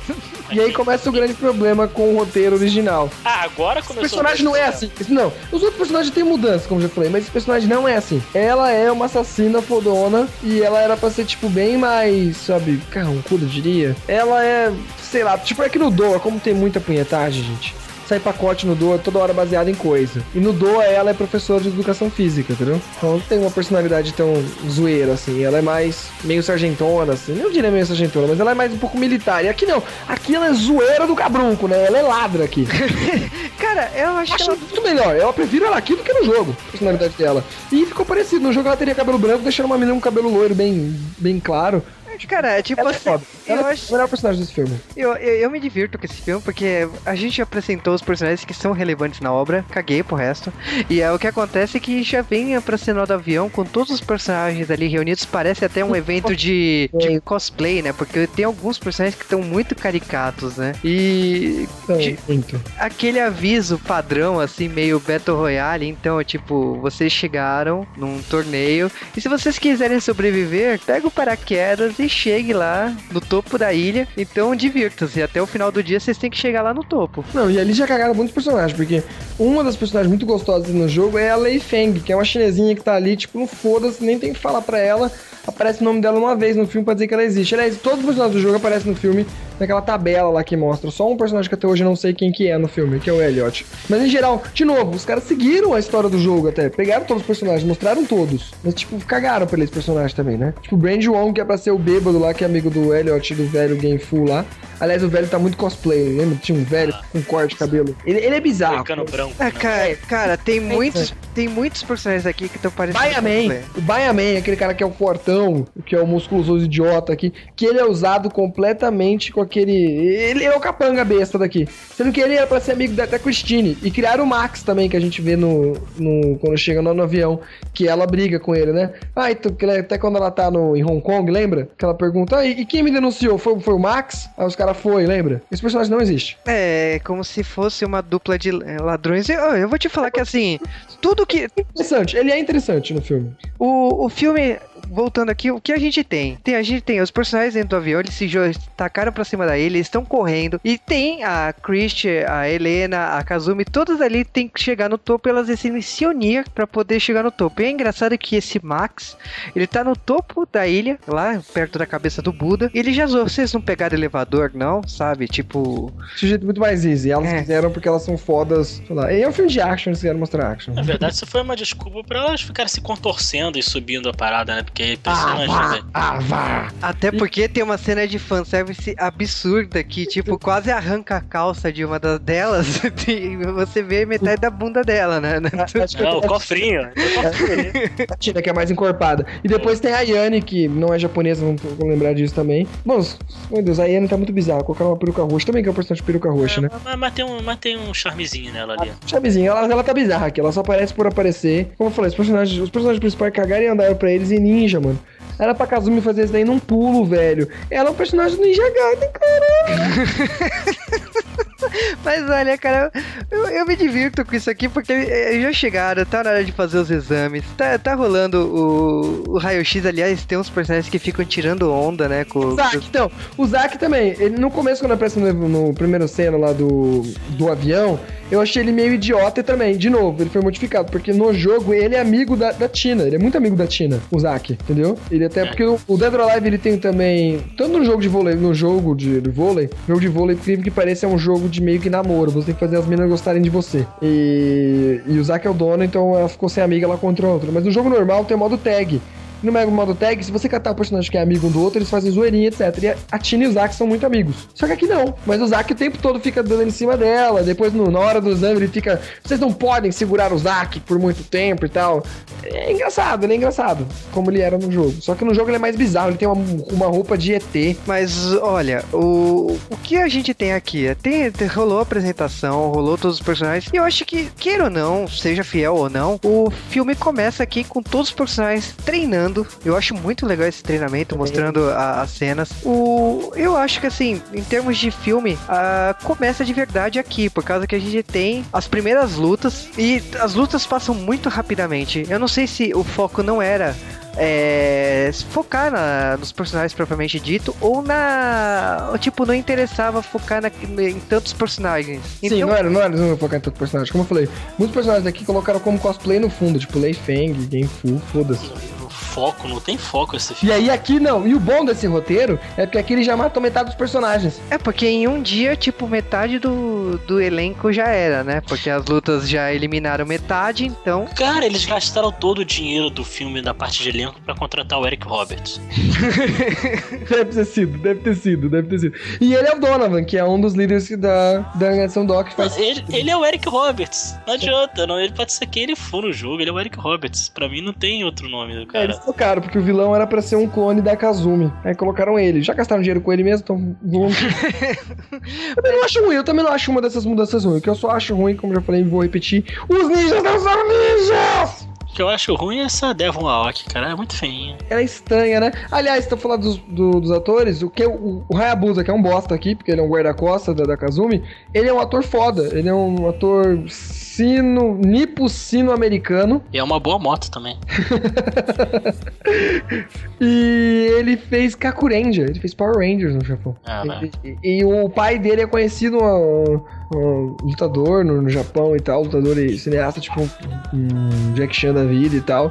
E aí começa o grande problema com o roteiro original. Ah, agora O começou. personagem não é assim. Não, os outros personagens têm mudança, como eu já falei, mas esse personagem não é assim. Ela é uma assassina fodona e ela era pra ser, tipo, bem mais, sabe, carrancuda, eu diria. Ela é, sei lá, tipo, é que no Doa, como tem muita punhetagem, gente. Sai pacote no Doa toda hora baseado em coisa. E no Doa ela é professora de educação física, entendeu? Então não tem uma personalidade tão zoeira assim. Ela é mais meio sargentona, assim. Não diria meio sargentona, mas ela é mais um pouco militar. E aqui não. Aqui ela é zoeira do cabrunco, né? Ela é ladra aqui. Cara, eu acho Eu que acho ela... muito melhor. Eu prefiro ela aqui do que no jogo, a personalidade dela. E ficou parecido. No jogo ela teria cabelo branco, deixando uma menina com cabelo loiro bem, bem claro. Cara, é tipo Ela é assim, foda. eu é acho- o melhor personagem desse filme. Eu, eu, eu me divirto com esse filme porque a gente apresentou os personagens que são relevantes na obra, caguei pro resto. E é o que acontece é que já vem pra cena do avião com todos os personagens ali reunidos, parece até um evento de, de cosplay, né? Porque tem alguns personagens que estão muito caricatos, né? E Então, De- muito. aquele aviso padrão, assim, meio Battle Royale, então, é tipo, vocês chegaram num torneio e se vocês quiserem sobreviver, pega o paraquedas e ele chegue lá no topo da ilha. Então divirta-se. Até o final do dia vocês têm que chegar lá no topo. Não, e ali já cagaram muitos personagens, porque uma das personagens muito gostosas no jogo é a Lei Feng, que é uma chinesinha que tá ali, tipo, não foda-se, nem tem que falar pra ela. Aparece o nome dela uma vez no filme pra dizer que ela existe. Aliás, todos os personagens do jogo aparecem no filme naquela tabela lá que mostra. Só um personagem que até hoje eu não sei quem que é no filme, que é o Elliot. Mas em geral, de novo, os caras seguiram a história do jogo até. Pegaram todos os personagens, mostraram todos. Mas, tipo, cagaram pra eles personagens também, né? Tipo, o Brand Wong, que é pra ser o bêbado lá, que é amigo do Elliot do velho Game Full lá. Aliás, o velho tá muito cosplay, lembra? Tinha um velho com corte de cabelo. Ele, ele é bizarro. Moicano branco. Ah, né? cara, cara, tem muitos, tem muitos personagens aqui que estão parecendo. Baia Man, cosplay. o Baia Man, aquele cara que é o fortão, que é o musculoso idiota aqui, que ele é usado completamente com aquele. Ele é o capanga besta daqui. Sendo que ele era pra ser amigo da, da Christine. E criaram o Max também, que a gente vê no. no quando chega no, no avião, que ela briga com ele, né? Ah, então, que até quando ela tá no, em Hong Kong, lembra? Que ela pergunta, ah, e, e quem me denunciou? Foi, foi o Max? Aí os caras foi, lembra? Esse personagem não existe. É, como se fosse uma dupla de eh, ladrões. Eu, eu vou te falar que assim, tudo que. Interessante, ele é interessante no filme. O, o filme, voltando aqui, o que a gente tem? tem? A gente tem os personagens dentro do avião, eles se tacaram pra cima da ilha, eles estão correndo. E tem a Christie, a Helena, a Kazumi, todas ali tem que chegar no topo, elas decidem se unir pra poder chegar no topo. E é engraçado que esse Max, ele tá no topo da ilha, lá perto da cabeça do Buda. E ele já zoou, vocês não pegaram elevador, não? Sabe? Tipo. Sujeito muito mais easy. Elas É. fizeram porque elas são fodas, sei lá. E é um filme de action, eles quiseram mostrar action. Na verdade, isso foi uma desculpa pra elas ficarem se contorcendo e subindo a parada, né? Porque Ah, personagem, vá, velho. ah, vá. Até porque tem uma cena de fanservice absurda que, tipo, quase arranca a calça de uma das delas e você vê metade da bunda dela, né? Acho que Não, o é cofrinho. é o cofrinho. a Tina, que é mais encorpada. E depois tem a Yane, que não é japonesa, vamos vamos lembrar disso também. Mano, meu Deus, a Yane tá muito bizarra. Colocaram uma peruca roxa. Também que é um personagem de peruca roxa, né? Mas, mas tem um, mas tem um charmezinho nela ali. Chavezinha, ela, ela tá bizarra aqui, ela só aparece por aparecer. Como eu falei, os personagens, os personagens principais cagaram e andaram pra eles e ninja, mano. Era pra Kazumi fazer isso daí num pulo, velho. Ela é um personagem do Ninja Gaiden, caralho. Mas olha, cara, eu, eu me divirto com isso aqui porque eh, já chegaram, tá na hora de fazer os exames, tá, tá rolando o, o raio-x, aliás, tem uns personagens que ficam tirando onda, né? Com, O Zack, então, o Zack também, ele no começo, quando aparece no, no primeiro cena lá do, do avião, eu achei ele meio idiota também. De novo, ele foi modificado, porque no jogo ele é amigo da, da Tina, ele é muito amigo da Tina, o Zack, entendeu? Ele até, porque o, o Dead or Alive ele tem também, tanto no jogo de vôlei, no jogo de, de vôlei, jogo de vôlei, incrível que pareça, é um jogo de meio que namoro, você tem que fazer as meninas gostarem de você. E, e o Zack é o dono, então ela ficou sem amiga, ela contra outra. Mas no jogo normal tem o modo tag. No Mega modo tag, se você catar o personagem que é amigo um do outro, eles fazem zoeirinha, etc. E a Tina e o Zack são muito amigos. Só que aqui não. Mas o Zack o tempo todo fica dando em cima dela. Depois, no- na hora do exame, ele fica. Vocês não podem segurar o Zack por muito tempo e tal. É engraçado, ele é engraçado. Como ele era no jogo. Só que no jogo ele é mais bizarro. Ele tem uma, uma roupa de ET. Mas olha, o, o que a gente tem aqui? Tem, tem- rolou a apresentação, rolou todos os personagens. E eu acho que, queira ou não, seja fiel ou não, o filme começa aqui com todos os personagens treinando. Eu acho muito legal esse treinamento, mostrando a- as cenas. O, eu acho que assim, em termos de filme, ah, começa de verdade aqui, por causa que a gente tem as primeiras lutas. E as lutas passam muito rapidamente. Eu não sei se o foco não era é, se focar na- nos personagens propriamente dito, ou na. Tipo, não interessava focar na- em tantos personagens. Sim, Então, não era, não era, não focar em tanto personagem. Como eu falei, muitos personagens aqui colocaram como cosplay no fundo, tipo Lei Feng, Game Fu, foda-se. Foco, não tem foco esse filme. E aí aqui não. E o bom desse roteiro é porque aqui ele já matou metade dos personagens. é porque em um dia, tipo, metade do, do elenco já era, né? Porque as lutas já eliminaram metade, então. Cara, eles gastaram todo o dinheiro do filme da parte de elenco pra contratar o Eric Roberts. Deve ter sido, deve ter sido, deve ter sido. E ele é o Donovan, que é um dos líderes da, da organização Doc que faz. Ele, ele é o Eric Roberts. Não adianta, não. Ele pode ser quem ele for no jogo. Ele é o Eric Roberts. Pra mim não tem outro nome do É, cara. eles trocaram, porque o vilão era pra ser um clone da Kazumi. Aí colocaram ele. Já gastaram dinheiro com ele mesmo, então vamos. também não acho ruim, eu também não acho uma dessas mudanças ruins. O que eu só acho ruim, como já falei, vou repetir: os ninjas não são ninjas! O que eu acho ruim é essa Devon Aoki, cara. É muito feinha. Ela é estranha, né? Aliás, tô falando dos, do- dos atores, o que o, o Hayabusa, que é um bosta aqui, porque ele é um guarda-costa da, da Kazumi, ele é um ator foda. Ele é um ator sino, nipo sino-americano. E é uma boa moto também. E ele fez Kaku Ranger, ele fez Power Rangers no Japão. Ah, né? E, e o pai dele é conhecido um, um lutador no, no Japão e tal, lutador e cineasta, tipo um, um Jack Chan da vida e tal.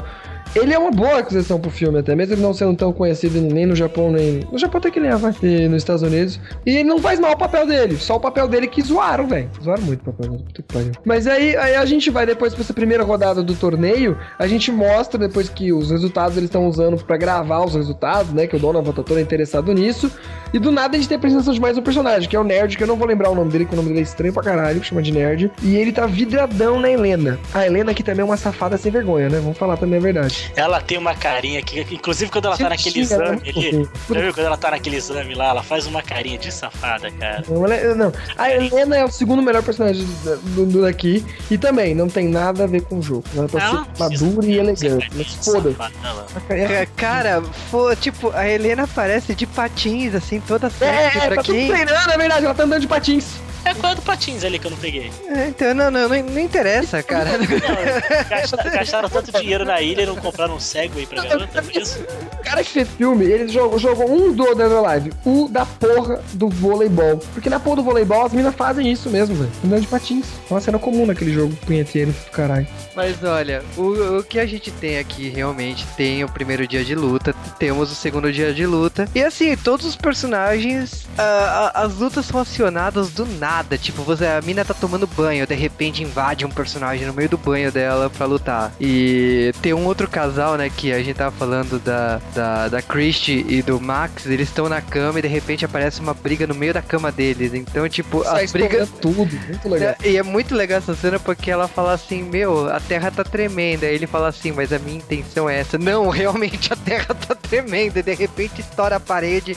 Ele é uma boa aquisição pro filme, até mesmo ele não sendo tão conhecido nem no Japão, nem. No Japão até que ele é, vai. E nos Estados Unidos. E ele não faz mal o papel dele, só o papel dele que zoaram, velho. Zoaram muito o papel dele. Puta que pariu. Mas aí, aí a gente vai depois pra essa primeira rodada do torneio, a gente mostra depois que os resultados eles estão usando pra gravar os resultados, né? Que o Donovan tá todo interessado nisso. E do nada a gente tem a apresentação de mais um personagem, que é o Nerd, que eu não vou lembrar o nome dele, que o nome dele é estranho pra caralho, chama de Nerd. E ele tá vidradão na Helena. A Helena aqui também é uma safada sem vergonha, né? Vamos falar também a verdade. Ela tem uma carinha que, inclusive quando ela tá naquele né? exame ali. Já viu quando ela tá naquele exame lá? Ela faz uma carinha de safada, cara. Não, ela é- não. A Helena é o segundo melhor personagem do, do- do daqui. E também, não tem nada a ver com o jogo. Ela tá Não, ser madura e elegante. Mas foda-se. É, Ca- Cara, fo- tipo, a Helena aparece de patins, assim, toda é, sexy é, pra tá quem. treinando, é verdade. Ela tá andando de patins. É qual é do Patins ali que eu não peguei? É, Então, não, não, não, não interessa, cara. Não, gastaram, gastaram tanto dinheiro na ilha e não compraram um Segway pra garota, por isso? O cara que fez filme, ele jogou, jogou um do Dead or Alive, o da porra do voleibol. Porque na porra do voleibol as minas fazem isso mesmo, velho. Andando de patins. É uma cena comum naquele jogo punheteiro do caralho. Mas olha, o, o que a gente tem aqui realmente tem o primeiro dia de luta, temos o segundo dia de luta. E assim, todos os personagens, ah, as lutas são acionadas do nada. Tipo, você, a mina tá tomando banho, de repente invade um personagem no meio do banho dela pra lutar. E tem um outro casal, né, que a gente tava falando da, da, da Christie e do Max, eles estão na cama e de repente aparece uma briga no meio da cama deles. Então, tipo, Sai as brigas. explodindo tudo. Muito legal. É, E é muito legal essa cena porque ela fala assim, meu, a terra tá tremenda. Aí ele fala assim, mas a minha intenção é essa. Não, realmente a terra tá tremenda. E de repente estoura a parede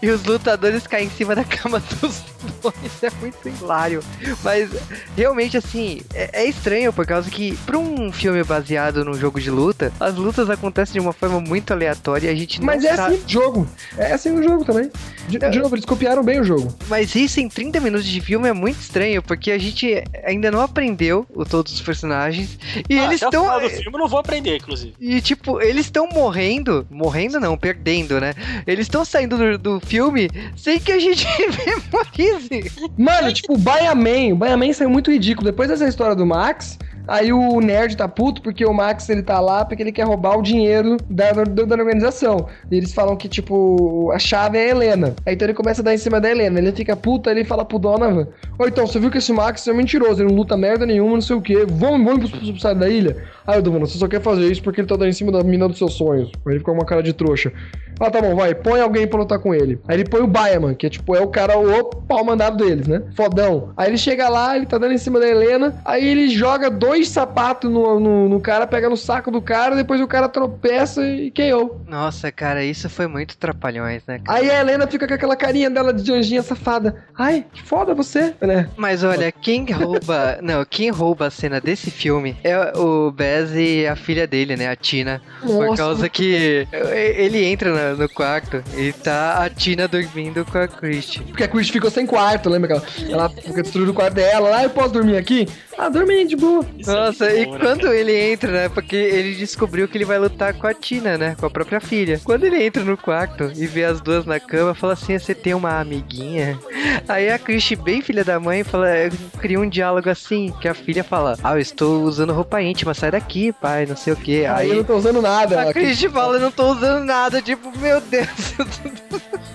e os lutadores caem em cima da cama dos dois. É muito hilário. Mas realmente, assim, é, é estranho por causa que, pra um filme baseado num jogo de luta, as lutas acontecem de uma forma muito aleatória e a gente não Mas é sabe. assim o jogo. É assim o jogo também. De, de novo, eles copiaram bem o jogo. Mas isso em 30 minutos de filme é muito estranho, porque a gente ainda não aprendeu o, todos os personagens. E Ah, eles estão. do filme eu não vou aprender, inclusive. E tipo, eles estão morrendo. Morrendo não, perdendo, né? Eles estão saindo do, do filme sem que a gente memorize. Mano, tipo, o Baiaman, o Baiaman saiu muito ridículo. Depois dessa história do Max, aí o nerd tá puto porque o Max ele tá lá porque ele quer roubar o dinheiro da, da, da organização. E eles falam que, tipo, a chave é a Helena. Aí então ele começa a dar em cima da Helena. Ele fica puto, ele fala pro Donovan: Ô, então, você viu que esse Max é mentiroso, ele não luta merda nenhuma, não sei o quê. Vamos, vamos pro subsídio da ilha? Aí o Donovan, você só quer fazer isso porque ele tá dando em cima da mina dos seus sonhos. Aí ele fica com uma cara de trouxa. Ah, tá bom, vai, põe alguém pra lutar com ele. Aí ele põe o Baiaman, que é tipo, é o cara, o pau mandado deles, né? Fodão. Aí ele chega lá, ele tá dando em cima da Helena, aí ele joga dois sapatos no, no, no cara, pega no saco do cara, depois o cara tropeça e KO. Nossa, cara, isso foi muito trapalhões, né? cara? Aí a Helena fica com aquela carinha dela de anjinha safada. Ai, que foda você, né? Mas olha, quem rouba. Não, quem rouba a cena desse filme é o E a filha dele, né? A Tina. Por Nossa. causa que ele entra no quarto e tá a Tina dormindo com a Christie. Porque a Chris ficou sem quarto, lembra que ela, ela fica destruindo o quarto dela. Ah, eu posso dormir aqui? Ah, dorme de boa. Isso é Nossa, muito e bom, né, quando cara? ele entra, né? Porque ele descobriu que ele vai lutar com a Tina, né? Com a própria filha. Quando ele entra no quarto e vê as duas na cama, fala assim: você tem uma amiguinha? Aí a Christie, bem filha da mãe, fala, cria um diálogo assim, que a filha fala: Ah, eu estou usando roupa íntima, sai daqui, pai, não sei o que. Aí eu Aí não tô usando nada. a Christie fala, eu não tô usando nada, tipo, meu Deus.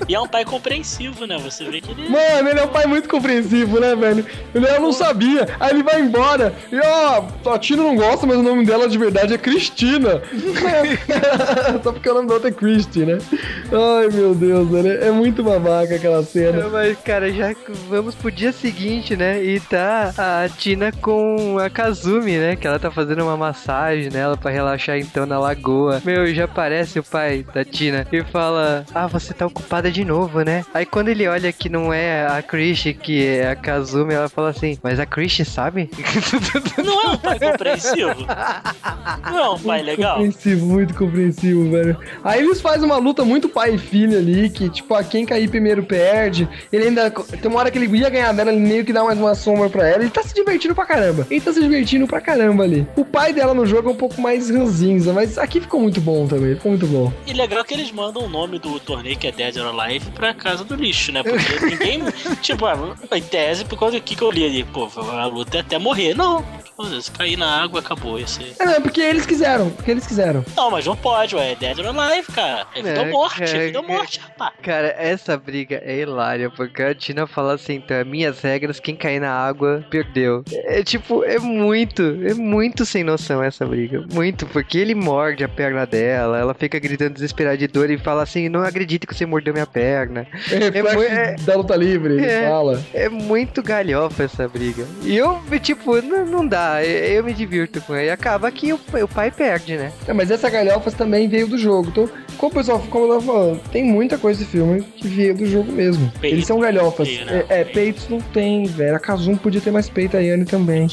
E é um pai compreensivo, né? Você vê que ele. Mano, ele é um pai muito compreensivo, né, velho? Ele eu não sabia. Aí ele vai embora. E ó, a Tina não gosta, mas o nome dela de verdade é Cristina. Só porque o nome dela é Christy, né? Ai, meu Deus, velho. É muito babaca aquela cena. Mas, cara, já vamos pro dia seguinte, né? E tá a Tina com a Kazumi, né? Que ela tá fazendo uma massagem nela pra relaxar então na lagoa. Meu, já aparece o pai da Tina e fala: Ah, você tá ocupada de novo, né? Aí quando ele olha que não é a Krish, que é a Kazumi, ela fala assim, mas a Krish sabe? Não é um pai compreensivo? Não é um pai legal? Compreensivo, muito compreensivo, velho. Aí eles fazem uma luta muito pai e filho ali, que, tipo, a quem cair primeiro perde. Ele ainda. Tem uma hora que ele ia ganhar dela, ele meio que dá mais uma sombra pra ela. Ele tá se divertindo pra caramba. Ele tá se divertindo pra caramba ali. O pai dela no jogo é um pouco mais ranzinza, mas aqui ficou muito bom também. Ficou muito bom. E legal que eles mandam o nome do torneio, que é Dead or Alive, pra casa do lixo, né? Porque ninguém. tipo, ah, em tese, por causa do que, que eu li ali, pô, a luta é até morrer. Não. Se cair na água, acabou. Ia ser... É, não, é porque eles quiseram. Porque eles quiseram. Não, mas não pode, ué. É Dead or Alive, cara. É vida ou É, morte, é é, vida ou morte, rapaz. Cara, essa briga é hilária, porque a Tina fala assim, então, minhas regras, quem cair na água, perdeu. É tipo, é muito, é muito sem noção essa briga. Muito, porque ele morde a perna dela, ela fica gritando desesperada de dor e fala assim, não acredito que você mordeu minha perna. É mu- é- da luta livre, ele É. fala. É muito galhofa essa briga. E eu, tipo, não, não dá, eu, eu me divirto com ele. E acaba que o, o pai perde, né? É, mas essa galhofas também veio do jogo. Então, como o pessoal, como eu tava falando, tem muita coisa desse filme que veio do jogo mesmo. Peito, Eles são galhofas. feio, né? É, é, peitos não tem, velho. A Kazum podia ter mais peito, a Yane também.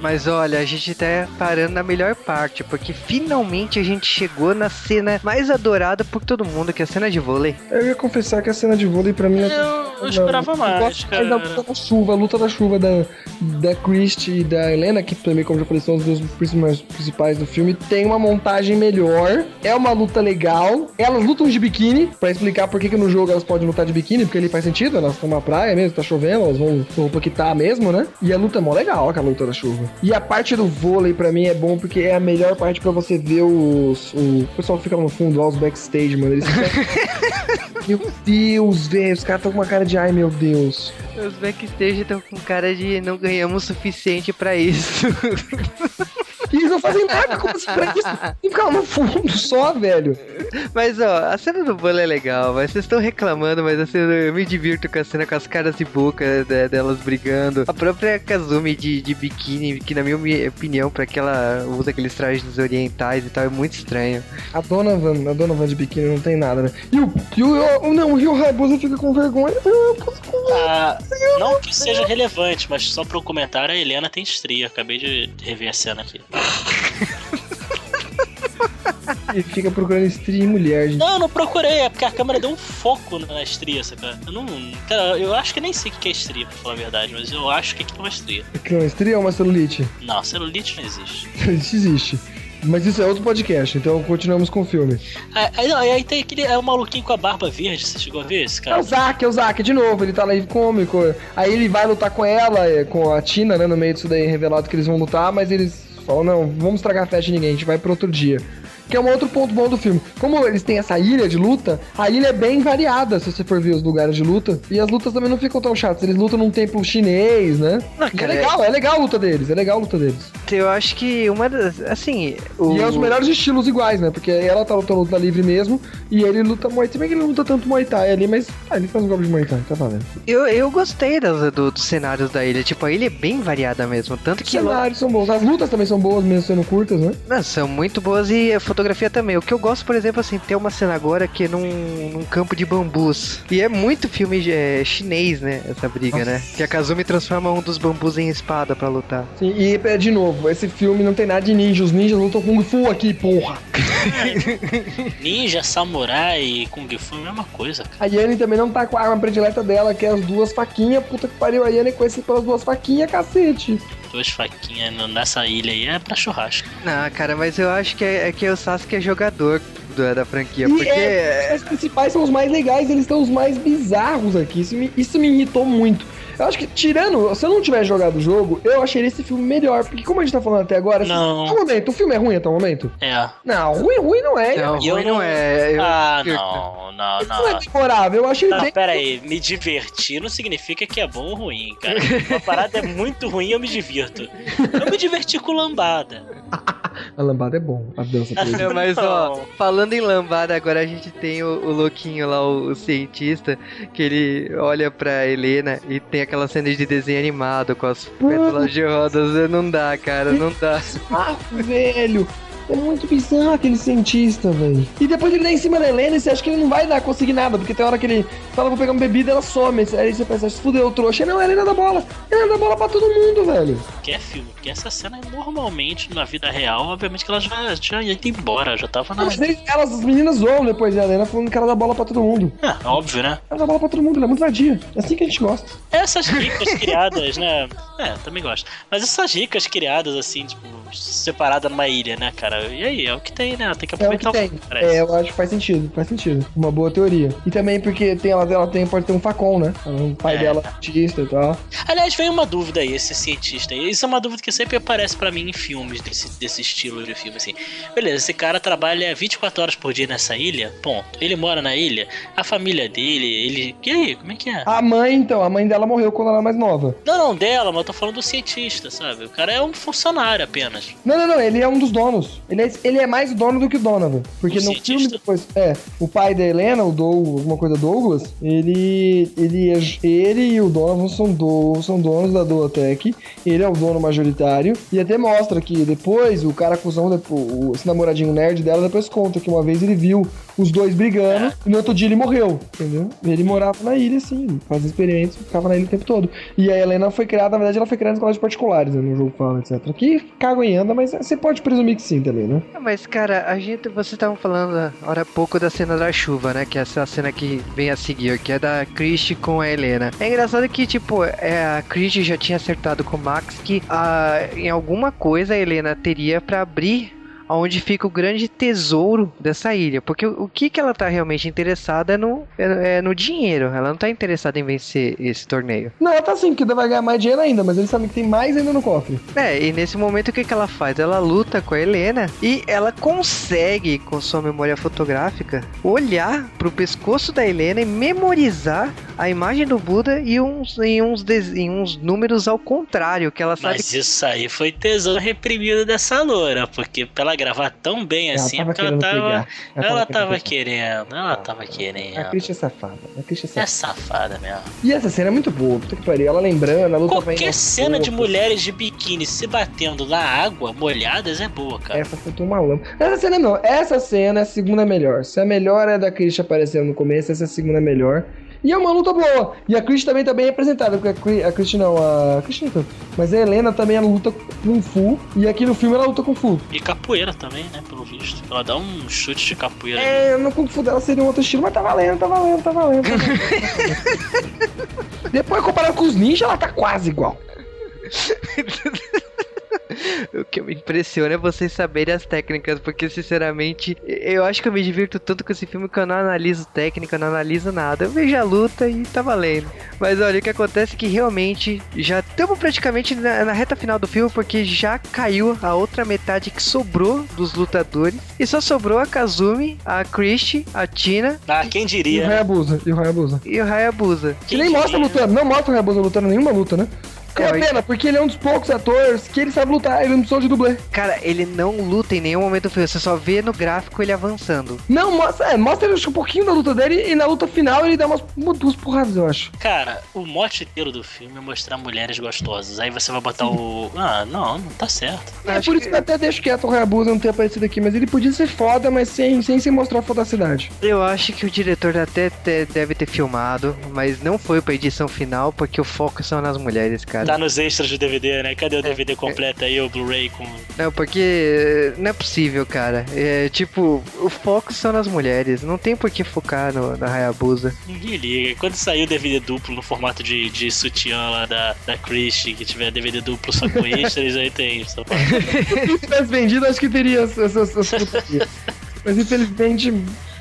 Mas olha, a gente tá parando na melhor parte, porque finalmente a gente chegou na cena mais adorada por todo mundo, que é a cena de vôlei. Eu ia confessar que a cena de vôlei pra mim é. Eu, eu esperava mais, gosto mais da luta da chuva, a luta da chuva da, da Christie e da Helena, que também, como já falei, são os dois principais, principais do filme. Tem uma montagem melhor, é uma luta legal. Elas lutam de biquíni, pra explicar por que, que no jogo elas podem lutar de biquíni, porque ele faz sentido, elas estão na praia mesmo, tá chovendo, elas vão com roupa que tá mesmo, né? E a luta é mó legal, aquela luta da chuva. E a parte do vôlei, pra mim, é bom porque é a melhor parte pra você ver os. O, o pessoal que fica no fundo lá, os backstage, mano. Eles ficam... Meu Deus, velho, os caras estão com uma cara de ai meu Deus. Os backstage estão com cara de não ganhamos o suficiente pra isso. Eles não fazem nada como se pra isso. E ficar no fundo só, velho. mas ó, a cena do vôlei é legal, mas vocês estão reclamando, mas a cena, eu me divirto com a cena com as caras de boca de- delas brigando. A própria Kazumi de, de biquíni, que na minha mi- opinião, pra que ela usa aqueles trajes orientais e tal, é muito estranho. A Donovan, a Donovan de biquíni não tem nada, né? E o. E o, o não, o Rio Hayabusa fica com vergonha. Eu posso com Ah, não que seja relevante, mas só para um comentário, a Helena tem estria. Acabei de rever a cena aqui. E fica procurando estria em mulher, gente. Não, eu não procurei, é porque a câmera deu um foco na estria, saca? Eu não. Cara, eu acho que nem sei o que é estria, pra falar a verdade, mas eu acho que aqui é uma estria. Que não, estria é uma celulite? Não, celulite não existe. Isso existe. Mas isso é outro podcast, então continuamos com o filme. Aí, não, aí tem aquele é o maluquinho com a barba verde, você chegou a ver esse É cara? o Zack, é o Zack, de novo, ele tá lá cômico. Aí ele vai lutar com ela, é, com a Tina, né? No meio disso daí, revelado que eles vão lutar, mas eles falam, não, vamos estragar a festa de ninguém, a gente vai pro outro dia. Que é um outro ponto bom do filme. Como eles têm essa ilha de luta, a ilha é bem variada, se você for ver os lugares de luta. E as lutas também não ficam tão chatas. Eles lutam num templo chinês, né? E é legal, é legal a luta deles, é legal a luta deles. Eu acho que uma das. Assim. O... E é os melhores estilos iguais, né? Porque ela tá lutando luta livre mesmo, e ele luta Muay Thai. Se bem que ele não luta tanto Muay Thai ali, mas ah, ele faz um golpe de Muay Thai, tá valendo. Eu, eu gostei das, do- dos cenários da ilha. Tipo, a ilha é bem variada mesmo. Tanto Os que ela, cenários são bons, as lutas também são boas, mesmo sendo curtas, né? Não, são muito boas e a fotografia também. O que eu gosto, por exemplo, assim, tem uma cena agora que é num, num campo de bambus. E é muito filme é, chinês, né? Essa briga, né? Que a Kazumi transforma um dos bambus em espada pra lutar. Sim, e é, de novo, esse filme não tem nada de ninja, os ninjas lutam Kung Fu aqui, porra. Ninja, samurai e Kung Fu é a mesma coisa, cara. A Yane também não tá com a arma predileta dela, que é as duas faquinhas, puta que pariu, a Yane é conhecida pelas duas faquinhas, cacete. Duas faquinhas nessa ilha aí é pra churrasco. Não, cara, mas eu acho que é, é que o Sasuke é jogador da, da franquia. E Porque. é, os principais são os mais legais, eles estão os mais bizarros aqui, isso me, isso me irritou muito. Eu acho que, tirando, se eu não tivesse jogado o jogo, eu acharia esse filme melhor, porque como a gente tá falando até agora, assim, Não. até o momento, o filme é ruim até o momento? É. Não, ruim, ruim não é. Não, E eu ruim não não- é. Eu- Ah, eu- não, não, Isso não é não. memorável, eu achei ele Não, bem. pera aí, me divertir não significa que é bom ou ruim, cara. Uma parada é muito ruim e eu me divirto. Eu me diverti com lambada. A lambada é bom, a dança exemplo. Não, mas ó, falando em lambada, agora a gente tem o, o louquinho lá, o, o cientista, que ele olha pra Helena e tem aquela cena de desenho animado com as pétalas de rodas. Não dá, cara, não dá. Ah, velho! É muito bizarro aquele cientista, velho. E depois ele dá em cima da Helena e você acha que ele não vai dar, conseguir nada, porque tem hora que ele fala, vou pegar uma bebida, ela some. Aí você pensa, fudeu o trouxa. Não, a Helena dá bola. Ela dá bola pra todo mundo, velho. Que é filme, porque essa cena normalmente na vida real, obviamente que ela já, já ia embora, já tava na. Mas elas, as meninas zoam depois da Helena falando que ela dá bola pra todo mundo. É, óbvio, né? Ela dá bola pra todo mundo, ela é muito vadia. É assim que a gente gosta. Essas ricas criadas, né? É, também gosto. Mas essas ricas criadas, assim, tipo, separadas numa ilha, né, cara? E aí, é o que tem, né? Tem que aproveitar é o, que tem. É, eu acho que faz sentido, faz sentido. Uma boa teoria. E também porque tem, ela, ela tem, pode ter um facão, né? O pai é. dela é artista e tal. Aliás, veio uma dúvida aí, esse cientista. Isso é uma dúvida que sempre aparece para mim em filmes desse, desse estilo de filme, assim. Beleza, esse cara trabalha 24 horas por dia nessa ilha, ponto. Ele mora na ilha, a família dele, ele. E aí, como é que é? A mãe, então, a mãe dela morreu quando ela era mais nova. Não, não, dela, mas eu tô falando do cientista, sabe? O cara é um funcionário apenas. Não, não, não, ele é um dos donos. Ele é, ele é mais dono do que o Donovan. Porque o no cientista? filme depois. É, o pai da Helena, o Doug, alguma coisa Douglas, ele. Ele, é, ele e o Donovan são, do, são donos da Duotech. Ele é o dono majoritário. E até mostra que depois o cara acusão, o, esse namoradinho nerd dela, depois conta que uma vez ele viu os dois brigando, é. e no outro dia ele morreu, entendeu? Ele morava na ilha, assim, fazia experiências, ficava na ilha o tempo todo. E a Helena foi criada, na verdade, ela foi criada em colégios particulares, né, no jogo fala, etc. Que cagam em anda, mas você pode presumir que sim também, né? É, mas, cara, a gente, você tava falando hora pouco da cena da chuva, né? Que é essa cena que vem a seguir, que é da Christie com a Helena. É engraçado que, tipo, é, a Christie já tinha acertado com o Max que a, em alguma coisa a Helena teria para abrir onde fica o grande tesouro dessa ilha. Porque o, o que, que ela tá realmente interessada é no, é, é, no dinheiro. Ela não tá interessada em vencer esse torneio. Não, ela tá sim, porque vai ganhar mais dinheiro ainda, mas eles sabem que tem mais ainda no cofre. É, e nesse momento o que, que ela faz? Ela luta com a Helena e ela consegue, com sua memória fotográfica, olhar pro pescoço da Helena e memorizar a imagem do Buda e uns, em, uns, em uns números ao contrário, que ela sabe. Mas isso aí foi tesouro reprimido dessa loura, porque pela gravar tão bem assim, ela porque ela tava. Ela, ela tava querendo, ela tava querendo. A Christian é safada. A Christian é, é safada. É safada mesmo. E essa cena é muito boa, puta que pariu. Ela lembrando, a luta Qualquer cena de mulheres de biquíni se batendo na água, molhadas, é boa, cara. Essa foi uma lama. Essa cena não, essa cena é a segunda melhor. Se a melhor é da Christian aparecendo no começo, essa é a segunda melhor. E é uma luta boa. E a Chris também tá bem representada, porque a Chris, não, a Chris não, mas a Helena também ela luta com Fu, e aqui no filme ela luta com Fu. E capoeira também, né, pelo visto. Ela dá um chute de capoeira. É, no Kung Fu dela seria um outro estilo, mas tá valendo, tá valendo, tá valendo. Tá valendo. Depois comparado com os ninjas, ela tá quase igual. o que me impressiona é vocês saberem as técnicas, porque sinceramente, eu acho que eu me divirto tanto com esse filme que eu não analiso técnica, eu não analiso nada. Eu vejo a luta e tá valendo. Mas olha, o que acontece é que realmente já estamos praticamente na, na, reta final do filme, porque já caiu a outra metade que sobrou dos lutadores. E só sobrou a Kazumi, a Christie, a Tina. Ah, quem diria? E o Hayabusa. E o Hayabusa. E o Hayabusa. Que nem mostra lutando, não mostra o Hayabusa lutando nenhuma luta, né? É pena, porque ele é um dos poucos atores que ele sabe lutar, ele não precisa de dublê. Cara, ele não luta em nenhum momento do filme, você só vê no gráfico ele avançando. Não, mostra, é, mostra ele um pouquinho da luta dele e na luta final ele dá umas duas porradas, eu acho. Cara, o mote inteiro do filme é mostrar mulheres gostosas. Aí você vai botar o. Ah, não, não tá certo. É, por isso que... que eu até deixo quieto o Hayabusa não ter aparecido aqui, mas ele podia ser foda, mas sem, sem se mostrar foda da cidade. Eu acho que o diretor até deve ter filmado, mas não foi pra edição final, porque o foco são nas mulheres, cara. Tá nos extras do DVD, né? Cadê o DVD completo aí, o Blu-ray com. Não, porque não é possível, cara. É tipo, o foco são nas mulheres. Não tem por que focar no, na Hayabusa. Ninguém liga. Quando sair o DVD duplo no formato de, de sutiã lá da, da Christie, que tiver DVD duplo só com extras, aí tem. Só Se tivesse vendido, acho que teria essas. Mas infelizmente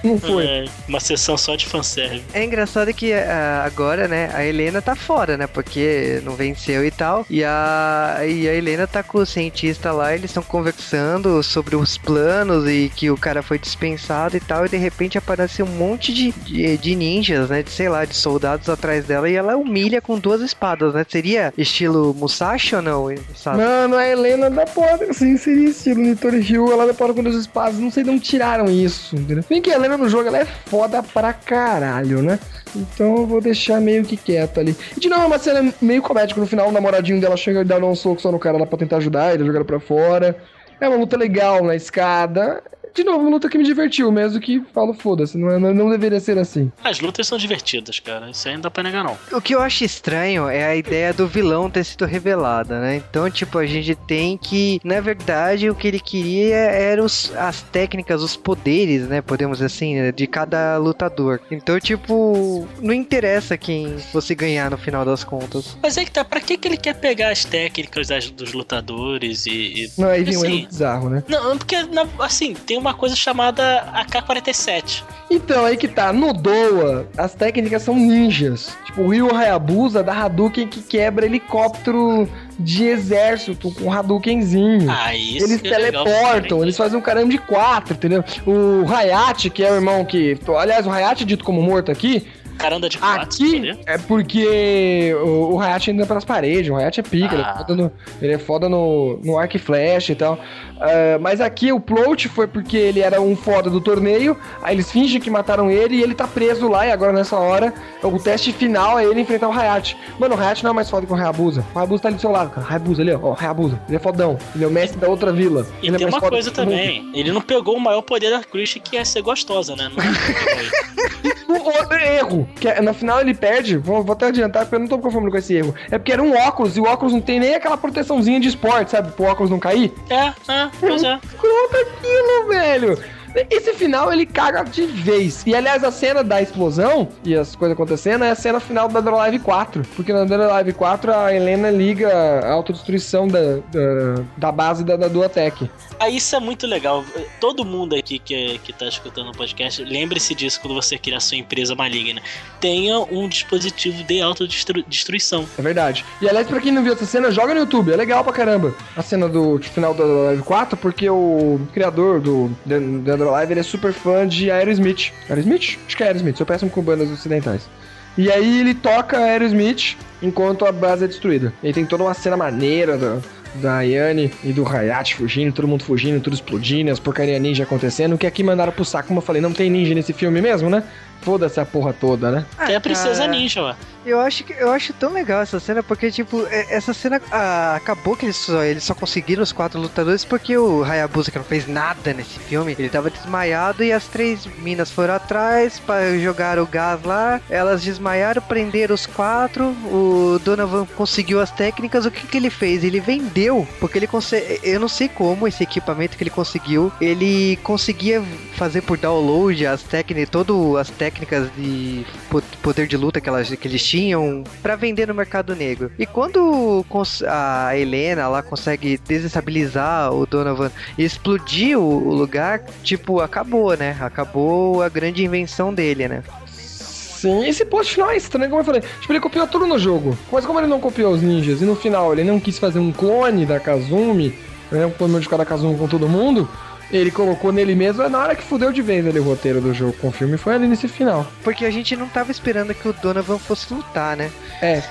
não foi. É, uma sessão só de fanservice. É engraçado que uh, agora, né, a Helena tá fora, né? Porque não venceu e tal. E a, e a Helena tá com o cientista lá, eles estão conversando sobre os planos e que o cara foi dispensado e tal. E de repente aparece um monte de, de, de ninjas, né? De sei lá, de soldados atrás dela. E ela humilha com duas espadas, né? Seria estilo Musashi ou não? Sabe? Mano, a Helena da porra, assim, seria estilo Nitori Ryu, ela da porra com duas espadas. Não sei de onde tiraram isso, entendeu? Bem que a Helena No jogo ela é foda pra caralho, né? Então eu vou deixar meio que quieto ali. E de novo, é uma cena meio comédica. No final, o namoradinho dela chega e dá um soco só no cara lá pra tentar ajudar, ele jogar pra fora. É uma luta legal na escada. De novo, uma luta que me divertiu, mesmo que falo, foda-se, não, é- não, não deveria ser assim. As lutas são divertidas, cara. Isso aí não dá pra negar, não. O que eu acho estranho é a ideia do vilão ter sido revelada, né? Então, tipo, a gente tem que, na verdade, o que ele queria eram os- as técnicas, os poderes, né? Podemos dizer assim, né, de cada lutador. Então, tipo, não interessa quem você ganhar no final das contas. Mas é que tá, pra que, que ele quer pegar as técnicas das- dos lutadores e. e- Não, aí vem um Assim, erro bizarro, né? Não, porque, na- assim, tem uma coisa chamada AK-47. Então, aí que tá. No Doa, as técnicas são ninjas. Tipo, o Ryu Hayabusa dá Hadouken que quebra helicóptero de exército com Hadoukenzinho. Ah, isso Eles é teleportam, eles fazem um caramba de quatro, entendeu? O Hayate, que é o irmão que. Aliás, o Hayate, dito como morto aqui, Caranda de quatro, aqui é porque o, o Hayate anda pelas paredes, o Hayate é pica, ele é Ah. foda no, ele é foda no, no arco e flash e tal. Ah, mas aqui o plot foi porque ele era um foda do torneio, aí eles fingem que mataram ele e ele tá preso lá, e agora nessa hora o teste final é ele enfrentar o Hayate. Mano, o Hayate não é mais foda que o Hayabusa. O Hayabusa tá ali do seu lado, cara. Hayabusa ali, ó. ó, Hayabusa. Ele é fodão. Ele é o mestre da outra vila. E ele é tem mais uma coisa também, ele não pegou o maior poder da Christian, que é ser gostosa, né? Não- outro erro, que é, no final ele perde, vou, vou até adiantar porque eu não tô conformando com esse erro. É porque era um óculos e o óculos não tem nem aquela proteçãozinha de esporte, sabe? Pro óculos não cair. é, é, pois é. Conta aquilo, velho. Esse final ele caga de vez. E aliás, a cena da explosão e as coisas acontecendo é a cena final da Dead or Alive 4. Porque na Dead or Alive 4 a Helena liga a autodestruição da, da, da base da, da Duatec. Ah, isso é muito legal. Todo mundo aqui que, que tá escutando o podcast, lembre-se disso quando você criar sua empresa maligna. Tenha um dispositivo de autodestruição. É verdade. E aliás, pra quem não viu essa cena, joga no YouTube. É legal pra caramba. A cena do final da Live 4, porque o criador do Dead or Alive, ele é super fã de Aerosmith. Aerosmith? Acho que é Aerosmith. Sou péssimo com bandas ocidentais. E aí ele toca Aerosmith enquanto a base é destruída. E tem toda uma cena maneira da, da Ayane e do Hayate fugindo, todo mundo fugindo, tudo explodindo, as porcaria ninja acontecendo. Que aqui mandaram pro saco, como eu falei, não tem ninja nesse filme mesmo, né? Foda-se a porra toda, né? Tem a Princesa cara, Ninja, ó. Eu acho, que, eu acho tão legal essa cena, porque, tipo, é- essa cena ah, acabou que eles só, eles só conseguiram os quatro lutadores porque o Hayabusa, que não fez nada nesse filme, ele tava desmaiado e as três minas foram atrás para jogar o gás lá. Elas desmaiaram, prenderam os quatro. O Donovan conseguiu as técnicas. O que, que ele fez? Ele vendeu, porque ele consegue. Eu não sei como esse equipamento que ele conseguiu. Ele conseguia fazer por download as técnicas, todas as técnicas de po- poder de luta que, elas, que eles tinham para vender no mercado negro. E quando a Helena lá consegue desestabilizar o Donovan e explodir o, o lugar, tipo, acabou, né? Acabou a grande invenção dele, né? Sim, esse post final é estranho, como eu falei. Tipo, ele copiou tudo no jogo. Mas como ele não copiou os ninjas e no final ele não quis fazer um clone da Kazumi, né, um clone modificado da Kazumi com todo mundo, ele colocou nele mesmo. Na hora que fudeu de vez ali o roteiro do jogo com o filme, foi ali nesse final. Porque a gente não tava esperando que o Donovan fosse lutar, né? É.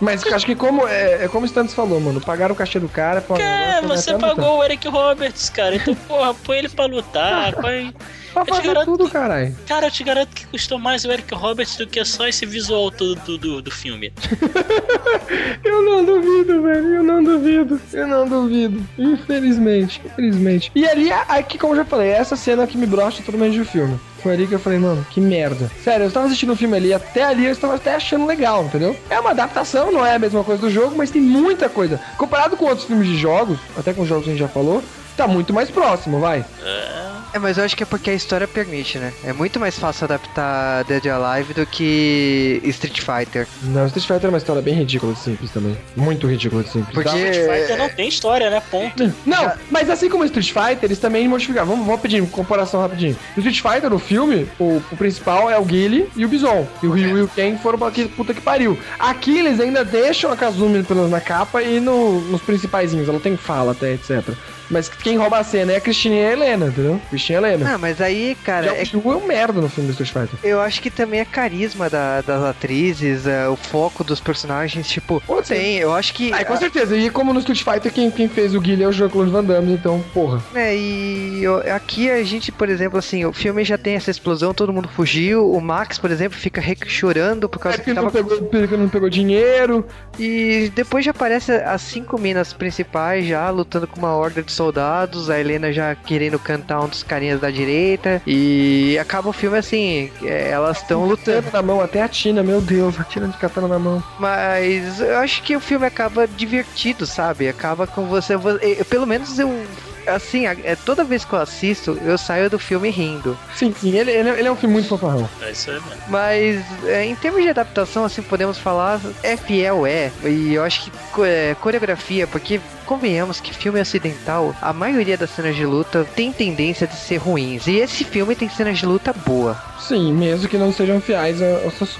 Mas acho que como é, é como o Stantos falou, mano, pagaram o cachê do cara. falaram, É, agora você até lutar. pagou o Eric Roberts, cara. Então, porra, põe ele pra lutar. Põe... Pra fazer garanto tudo, caralho. Cara, eu te garanto que custou mais o Eric Roberts do que só esse visual todo do, do, do filme. Eu não duvido, velho. Eu não duvido. Eu não duvido. Infelizmente. Infelizmente. E ali, aqui, como eu já falei, é essa cena que me brocha totalmente do filme. Foi ali que eu falei, mano, que merda. Sério, eu estava assistindo o filme ali, até ali eu estava até achando legal, entendeu? É uma adaptação, não é a mesma coisa do jogo, mas tem muita coisa. Comparado com outros filmes de jogos, até com os jogos que a gente já falou, tá muito mais próximo, vai. É, mas eu acho que é porque a história permite, né? É muito mais fácil adaptar Dead or Alive do que Street Fighter. Não, Street Fighter é uma história bem ridícula de simples também. Muito ridícula de simples. Porque- Street Fighter não tem história, né? Ponto. Não, mas assim como o Street Fighter, eles também modificaram. Vamos, vamos pedir uma comparação rapidinho. No Street Fighter, no filme, o, o principal é o Guile e o Bison. E o Ryu e o Ken foram pra que puta que pariu. Aqui eles ainda deixam a Kazumi pelo menos na capa e no, nos principaizinhos. Ela tem fala até, etc. Mas quem rouba a cena é a Cristina e a Helena, entendeu? Cristina e a Helena. Ah, mas aí, cara, Já é o é um merda no filme do Street Fighter. Eu acho que também é carisma da- das atrizes, é, o foco dos personagens, tipo, ser. tem, eu acho que. Ah, com certeza. E como no Street Fighter, quem, quem fez o Guile é o Jean-Claude Van Damme, então, porra. É, e eu- aqui a gente, por exemplo, assim, o filme já tem essa explosão, todo mundo fugiu, o Max, por exemplo, fica chorando por É causa porque que ele não tava. pegou, porque não pegou dinheiro. E depois já aparece as cinco minas principais já lutando com uma horda de soldados, a Helena já querendo cantar um dos carinhas da direita. E acaba o filme assim, é, elas estão lutando. na mão, até a Tina, meu Deus, a Tina de katana na mão. Mas eu acho que o filme acaba divertido, sabe? Acaba com você. você- eu- pelo menos eu. Assim, é, toda vez que eu assisto, eu saio do filme rindo. Sim, sim, ele, ele, ele é um filme muito fofarrão. É isso aí mesmo. Mas é, em termos de adaptação, assim, podemos falar, é fiel, é. E eu acho que é, coreografia, porque convenhamos que filme ocidental, a maioria das cenas de luta tem tendência de ser ruins. E esse filme tem cenas de luta boa. Sim, mesmo que não sejam fiéis ao-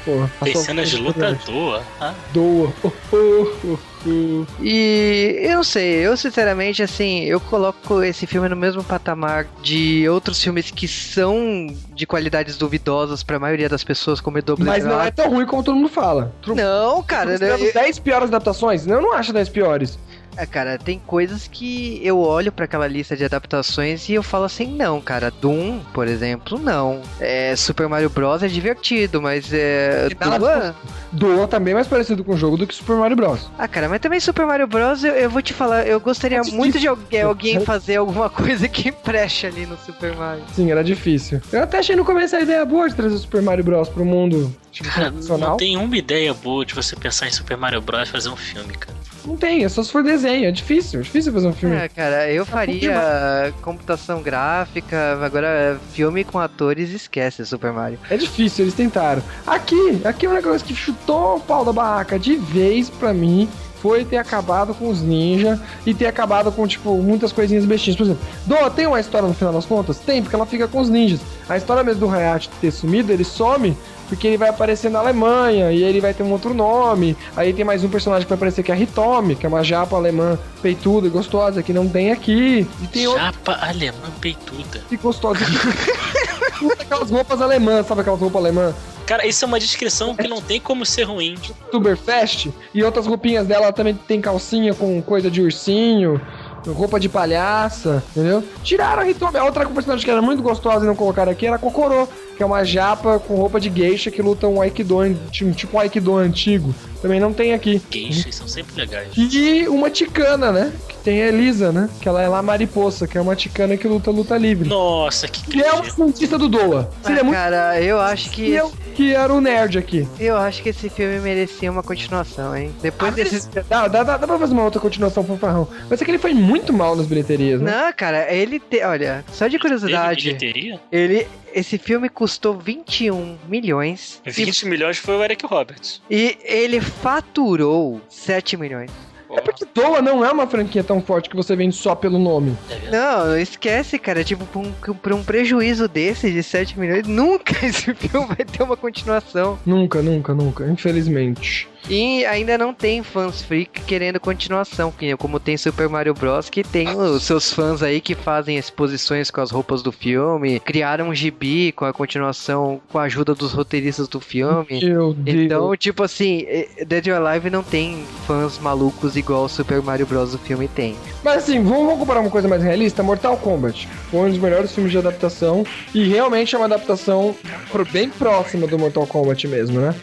cores. Tem sua- cenas de luta doa. Ah, Doa. Oh, oh, oh. E eu não sei, eu sinceramente, assim, eu coloco esse filme no mesmo patamar de outros filmes que são de qualidades duvidosas pra maioria das pessoas, como Double Mas não é tão ruim como todo mundo fala. Não, cara, eu, 10 piores adaptações? Eu não acho 10 piores. É, cara, tem coisas que eu olho pra aquela lista de adaptações e eu falo assim, não, cara, Doom, por exemplo, não. É, Super Mario Bros é divertido, mas é. Que nada Doom, também é mais parecido com o jogo do que Super Mario Bros. ah, cara, mas também Super Mario Bros, eu, eu vou te falar, eu gostaria É muito de alguém, alguém fazer alguma coisa que preste ali no Super Mario. Sim, era difícil. Eu até achei no começo a ideia boa de trazer o Super Mario Bros pro mundo tipo, cara, não tem uma ideia boa de você pensar em Super Mario Bros. e fazer um filme, cara. Não tem, é só se for desenho. É difícil, é difícil fazer um filme. É, cara, eu faria computação gráfica, agora filme com atores, esquece Super Mario. É difícil, eles tentaram. Aqui, aqui é um negócio que chutou o pau da barraca de vez pra mim. Foi ter acabado com os ninja e ter acabado com, tipo, muitas coisinhas bestinhas. Por exemplo, Doa tem uma história no final das contas? Tem, porque ela fica com os ninjas. A história mesmo do Hayashi ter sumido, ele some porque ele vai aparecer na Alemanha e ele vai ter um outro nome. Aí tem mais um personagem que vai aparecer que é a Hitomi, que é uma japa alemã peituda e gostosa que não tem aqui. E tem outra Chapa alemã peituda. que gostosa. Aquelas roupas alemãs, sabe aquelas roupas alemãs? Cara, isso é uma descrição que não tem como ser ruim. Oktoberfest e outras roupinhas dela também tem calcinha com coisa de ursinho, roupa de palhaça, entendeu? Tiraram a Hitomi. A outra personagem que era muito gostosa e não colocaram aqui era a Kokoro, que é uma japa com roupa de geisha que luta um Aikido, tipo tipo um Aikido antigo. Também não tem aqui. Geishas são sempre legais. E uma ticana, né? Que tem a Elisa, né? Que ela é lá mariposa, que é uma ticana que luta luta livre. Nossa, que Que é o cientista do Doa. Seria Ah, muito cara, eu acho que. que, eu, que era o nerd aqui. Eu acho que esse filme merecia uma continuação, hein? Depois Ah, desse. Dá, dá, dá, dá pra fazer uma outra continuação fanfarrão. Mas é que ele foi muito mal nas bilheterias, né? Não, cara, ele te... olha, só de Teve curiosidade, bilheteria? ele esse filme custou 21 milhões e, 20 milhões foi o Eric Roberts. e ele faturou 7 milhões. É porque Doa não é uma franquia tão forte que você vende só pelo nome. Não, esquece, cara, tipo, pra um, pra um prejuízo desse de 7 milhões, nunca esse filme vai ter uma continuação. Nunca, nunca, nunca. Infelizmente. E ainda não tem fãs freak querendo continuação, como tem Super Mario Bros, que tem os seus fãs aí que fazem exposições com as roupas do filme, criaram um gibi com a continuação com a ajuda dos roteiristas do filme. Meu Deus. Então, tipo assim, eh, Dead or Alive não tem fãs malucos igual o Super Mario Bros. do filme tem. Mas assim, vamos, vamos comparar uma coisa mais realista? Mortal Kombat foi um dos melhores filmes de adaptação. E realmente é uma adaptação bem próxima do Mortal Kombat mesmo, né?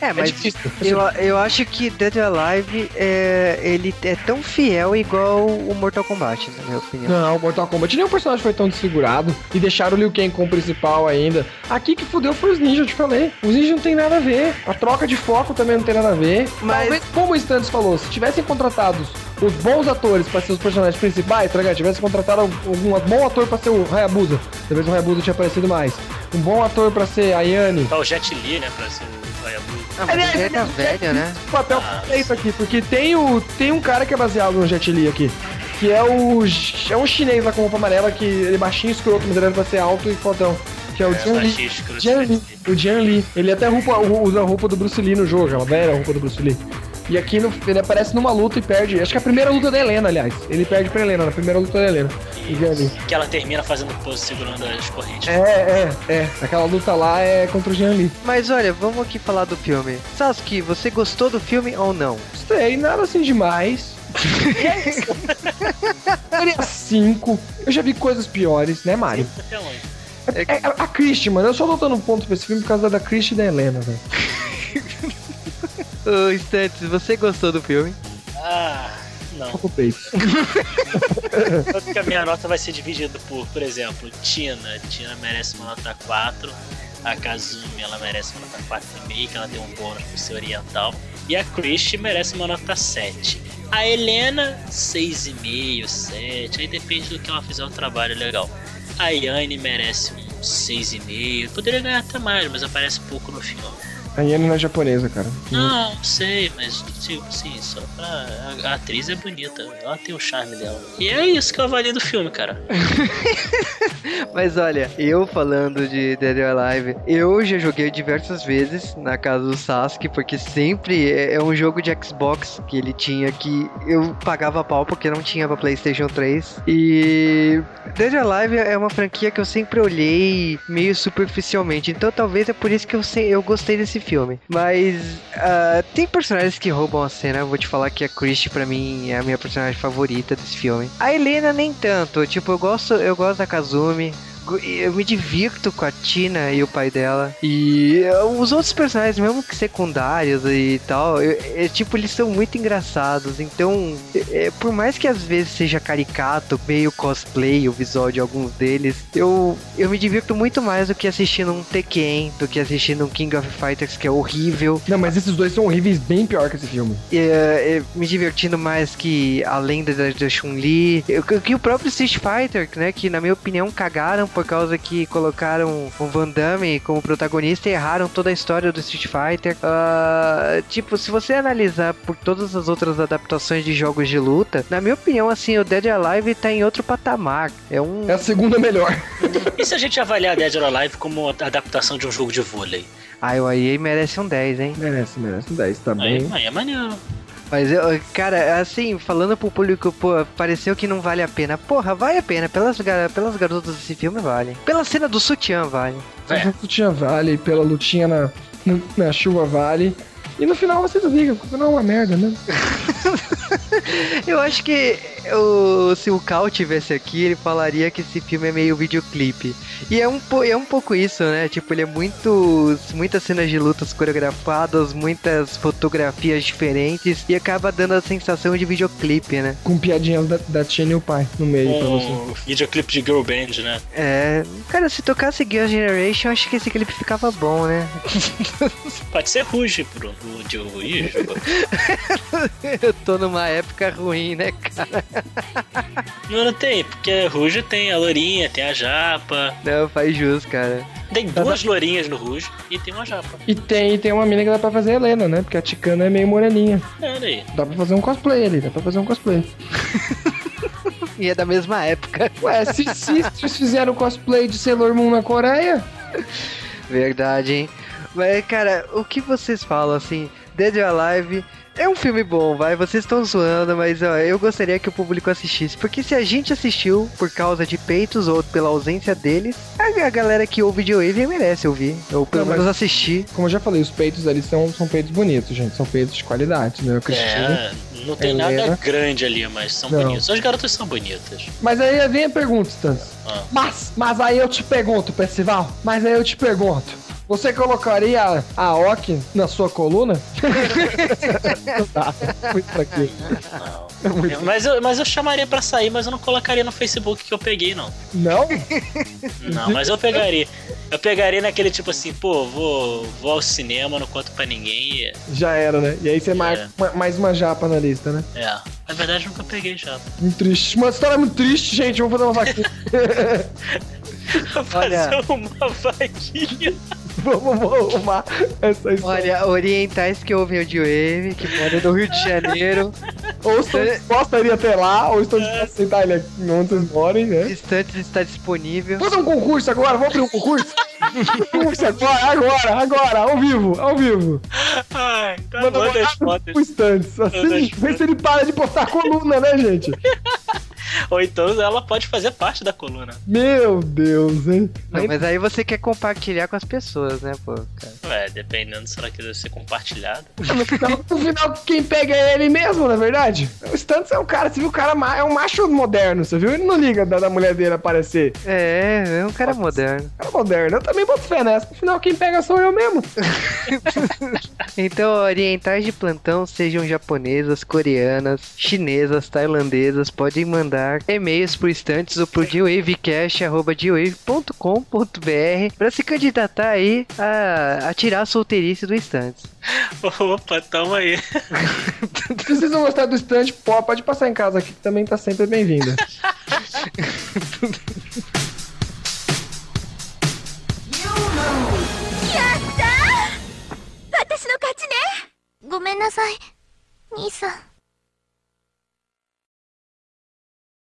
É, mas difícil. eu, eu acho que Dead or Alive é, ele é tão fiel igual o Mortal Kombat, na minha opinião. Não, Mortal Kombat nenhum personagem foi tão desfigurado. E deixaram o Liu Kang como principal ainda. Aqui que fudeu foi os ninjas, eu te falei. Os ninjas não tem nada a ver. A troca de foco também não tem nada a ver. Mas- Talvez, como o Stannis falou, se tivessem contratado os bons atores pra ser os personagens principais, tá ligado? Tivesse contratado algum bom ator pra ser o Hayabusa. Talvez o Hayabusa tinha aparecido mais. Um bom ator pra ser a Yane. Tá o Jet Li, né, pra ser o Hayabusa. Ah, mas ele tá velho, né? O papel feito aqui, porque tem, o, tem um cara que é baseado no Jet Li aqui. Que é o. É um chinês lá com roupa amarela, que ele é baixinho, escroto, mas ele pra ser alto e fodão. Que é o Jian Li. Jian Li. Li. O Jian Li. Ele até roupa, usa a roupa do Bruce Lee no jogo, aquela velha roupa do Bruce Lee. E aqui no- ele aparece numa luta e perde. Acho que é a primeira luta da Helena, aliás. Ele perde pra Helena, na primeira luta da Helena. Que ela termina fazendo pose segurando as correntes. É, é, é. Aquela luta lá é contra o Jian Li. Mas olha, vamos aqui falar do filme. Sasuke, você gostou do filme ou não? Gostei, nada assim demais. Seria 5. Eu já vi coisas piores, né, Mário? É, é, a Christie, mano, eu só tô dando ponto pra esse filme por causa da Christie e da Helena, velho. Ô, Stantes, você gostou do filme? Ah, Não. Tanto que a minha nota vai ser dividida por, por exemplo, Tina. Tina merece uma nota 4. A Kazumi, ela merece uma nota 4,5, que ela tem um bônus por ser oriental. E a Christie merece uma nota 7. A Helena, 6,5, 7. Aí depende do que ela fizer o trabalho legal. A Yane merece um 6,5. Poderia ganhar até mais, mas aparece pouco no filme. A Yane não é japonesa, cara. Não, sei, mas tipo assim, só pra. A, a atriz é bonita, ela tem o charme dela. E é isso que eu avalio do filme, cara. Mas olha, eu falando de Dead or Alive, eu já joguei diversas vezes na casa do Sasuke, porque sempre é é um jogo de Xbox que ele tinha que eu pagava pau porque não tinha pra PlayStation 3. E Dead or Alive é uma franquia que eu sempre olhei meio superficialmente, então talvez é por isso que eu, sei, eu gostei desse filme. Mas ah, tem personagens que roubam a cena, eu vou te falar que a Christie pra mim é a minha personagem favorita desse filme. A Helena nem tanto, tipo, eu gosto, eu gosto da Kazumi. Eu me divirto com a Tina e o pai dela. E eh, os outros personagens, mesmo que secundários e tal, eu- é, tipo, eles são muito engraçados. Então, é, é, por mais que às vezes seja caricato, meio cosplay o visual de alguns deles, eu, eu me divirto muito mais do que assistindo um Tekken, do que assistindo um King of Fighters que é horrível. Não, mas esses dois são horríveis, bem pior que esse filme. É, é, me divertindo mais que a lenda da, da Chun-Li. Eu- que o próprio Street Fighter, né? Que na minha opinião cagaram por causa que colocaram o Van Damme como protagonista e erraram toda a história do Street Fighter. Ah, tipo, se você analisar por todas as outras adaptações de jogos de luta, na minha opinião, assim, o Dead or Alive tá em outro patamar. É um. É a segunda melhor. E se a gente avaliar Dead or Alive como adaptação de um jogo de vôlei? Ai, o EA merece um 10, hein? merece, merece um 10, tá Aí, bem. aí é maneiro. Mas, eu, cara, assim, falando pro público, pô, pareceu que não vale a pena. Porra, vale a pena. Pelas, gar- pelas garotas desse filme, vale. Pela cena do sutiã, vale. É. Pela lutinha vale, pela lutinha na, na chuva vale. E no final você desliga, porque não é uma merda, né? Eu acho que o, se o Cal tivesse aqui, ele falaria que esse filme é meio videoclipe. E é um, é um pouco isso, né? Tipo, ele é muito, muitas cenas de lutas coreografadas, muitas fotografias diferentes e acaba dando a sensação de videoclipe, né? Com piadinhas da, da e o pai no meio pra você. Um videoclipe de girl band, né? É, cara, se tocasse Girl Generation, acho que esse clipe ficava bom, né? Pode ser Ruge, Bruno. O de Ruge. Eu tô numa época ruim, né, cara? Não, não tem, porque Ruge tem a Lourinha, tem a Japa. Não, faz jus, cara. Tem duas lourinhas no Ruge e tem uma Japa. E tem, e tem uma mina que dá pra fazer a Helena, né? Porque a Ticana é meio moreninha. É, olha aí. Dá pra fazer um cosplay ali, dá pra fazer um cosplay. E é da mesma época. Ué, se Sisters fizeram cosplay de Sailor Moon na Coreia, Verdade, hein? Mas, cara, o que vocês falam, assim, Dead or Alive é um filme bom, vai? Vocês estão zoando, mas ó, eu gostaria que o público assistisse. Porque se a gente assistiu por causa de peitos ou pela ausência deles, a, a galera que ouve de Wave merece ouvir. Ou pelo Não, mas- menos assistir. como eu já falei, os peitos ali são, são peitos bonitos, gente. São peitos de qualidade, né? Cristina. É, não tem Helena. nada grande ali, mas são Não. bonitos. As garotas são bonitas. Mas aí vem a pergunta, Stans. Ah. Mas, mas aí eu te pergunto, Percival. Mas aí eu te pergunto. Você colocaria a, Ok na sua coluna? Não dá. Muito fraquinho. Não. É muito- Mas eu, mas eu chamaria pra sair, mas eu não colocaria no Facebook que eu peguei, não. Não? Não, mas eu pegaria. Eu pegaria naquele tipo assim, pô, vou, vou ao cinema, não conto pra ninguém. e- Já era, né? E aí você marca É. ma- mais uma japa na lista, né? É. Na verdade, eu nunca peguei já. Muito triste. Uma história muito triste, gente. Vamos fazer uma vaquinha. Fazer uma vaquinha. Vamos vamos arrumar essa história. Olha, orientais que ouvem o de Wave, que moram no Rio de Janeiro, Ou estão dispostos a ir até lá, ou estão dispostos a aceitar ele aqui onde vocês morem, né? distantes está disponível. Vamos fazer um concurso agora? Vamos abrir um concurso? concurso agora, agora, agora, ao vivo, ao vivo. Ai, tá Manda manda as fotos. Assim, as vê se ele para de postar coluna, né, gente? Ou então ela pode fazer parte da coluna. Meu Deus, hein? Não, mas aí você quer compartilhar com as pessoas, né, pô, cara? Ué, dependendo se ela quiser ser compartilhada. No final, no final, quem pega é ele mesmo, na verdade. O Stunts é um cara, você viu? O cara é um macho moderno, você viu? Ele não liga da, da mulher dele aparecer. É, é um cara moderno. Cara moderno. Eu também boto fé nessa. No final, quem pega sou eu mesmo. Então, orientais de plantão, sejam japonesas, coreanas, chinesas, tailandesas, podem mandar e-mails por estantes ou por dwavecast.com.br para se candidatar aí a, a tirar a solteirice do estantes. Opa, tamo aí. Se vocês não gostarem do stand, pô, pode passar em casa aqui, que também tá sempre bem-vinda. 私の勝ちねごめんなさい兄さん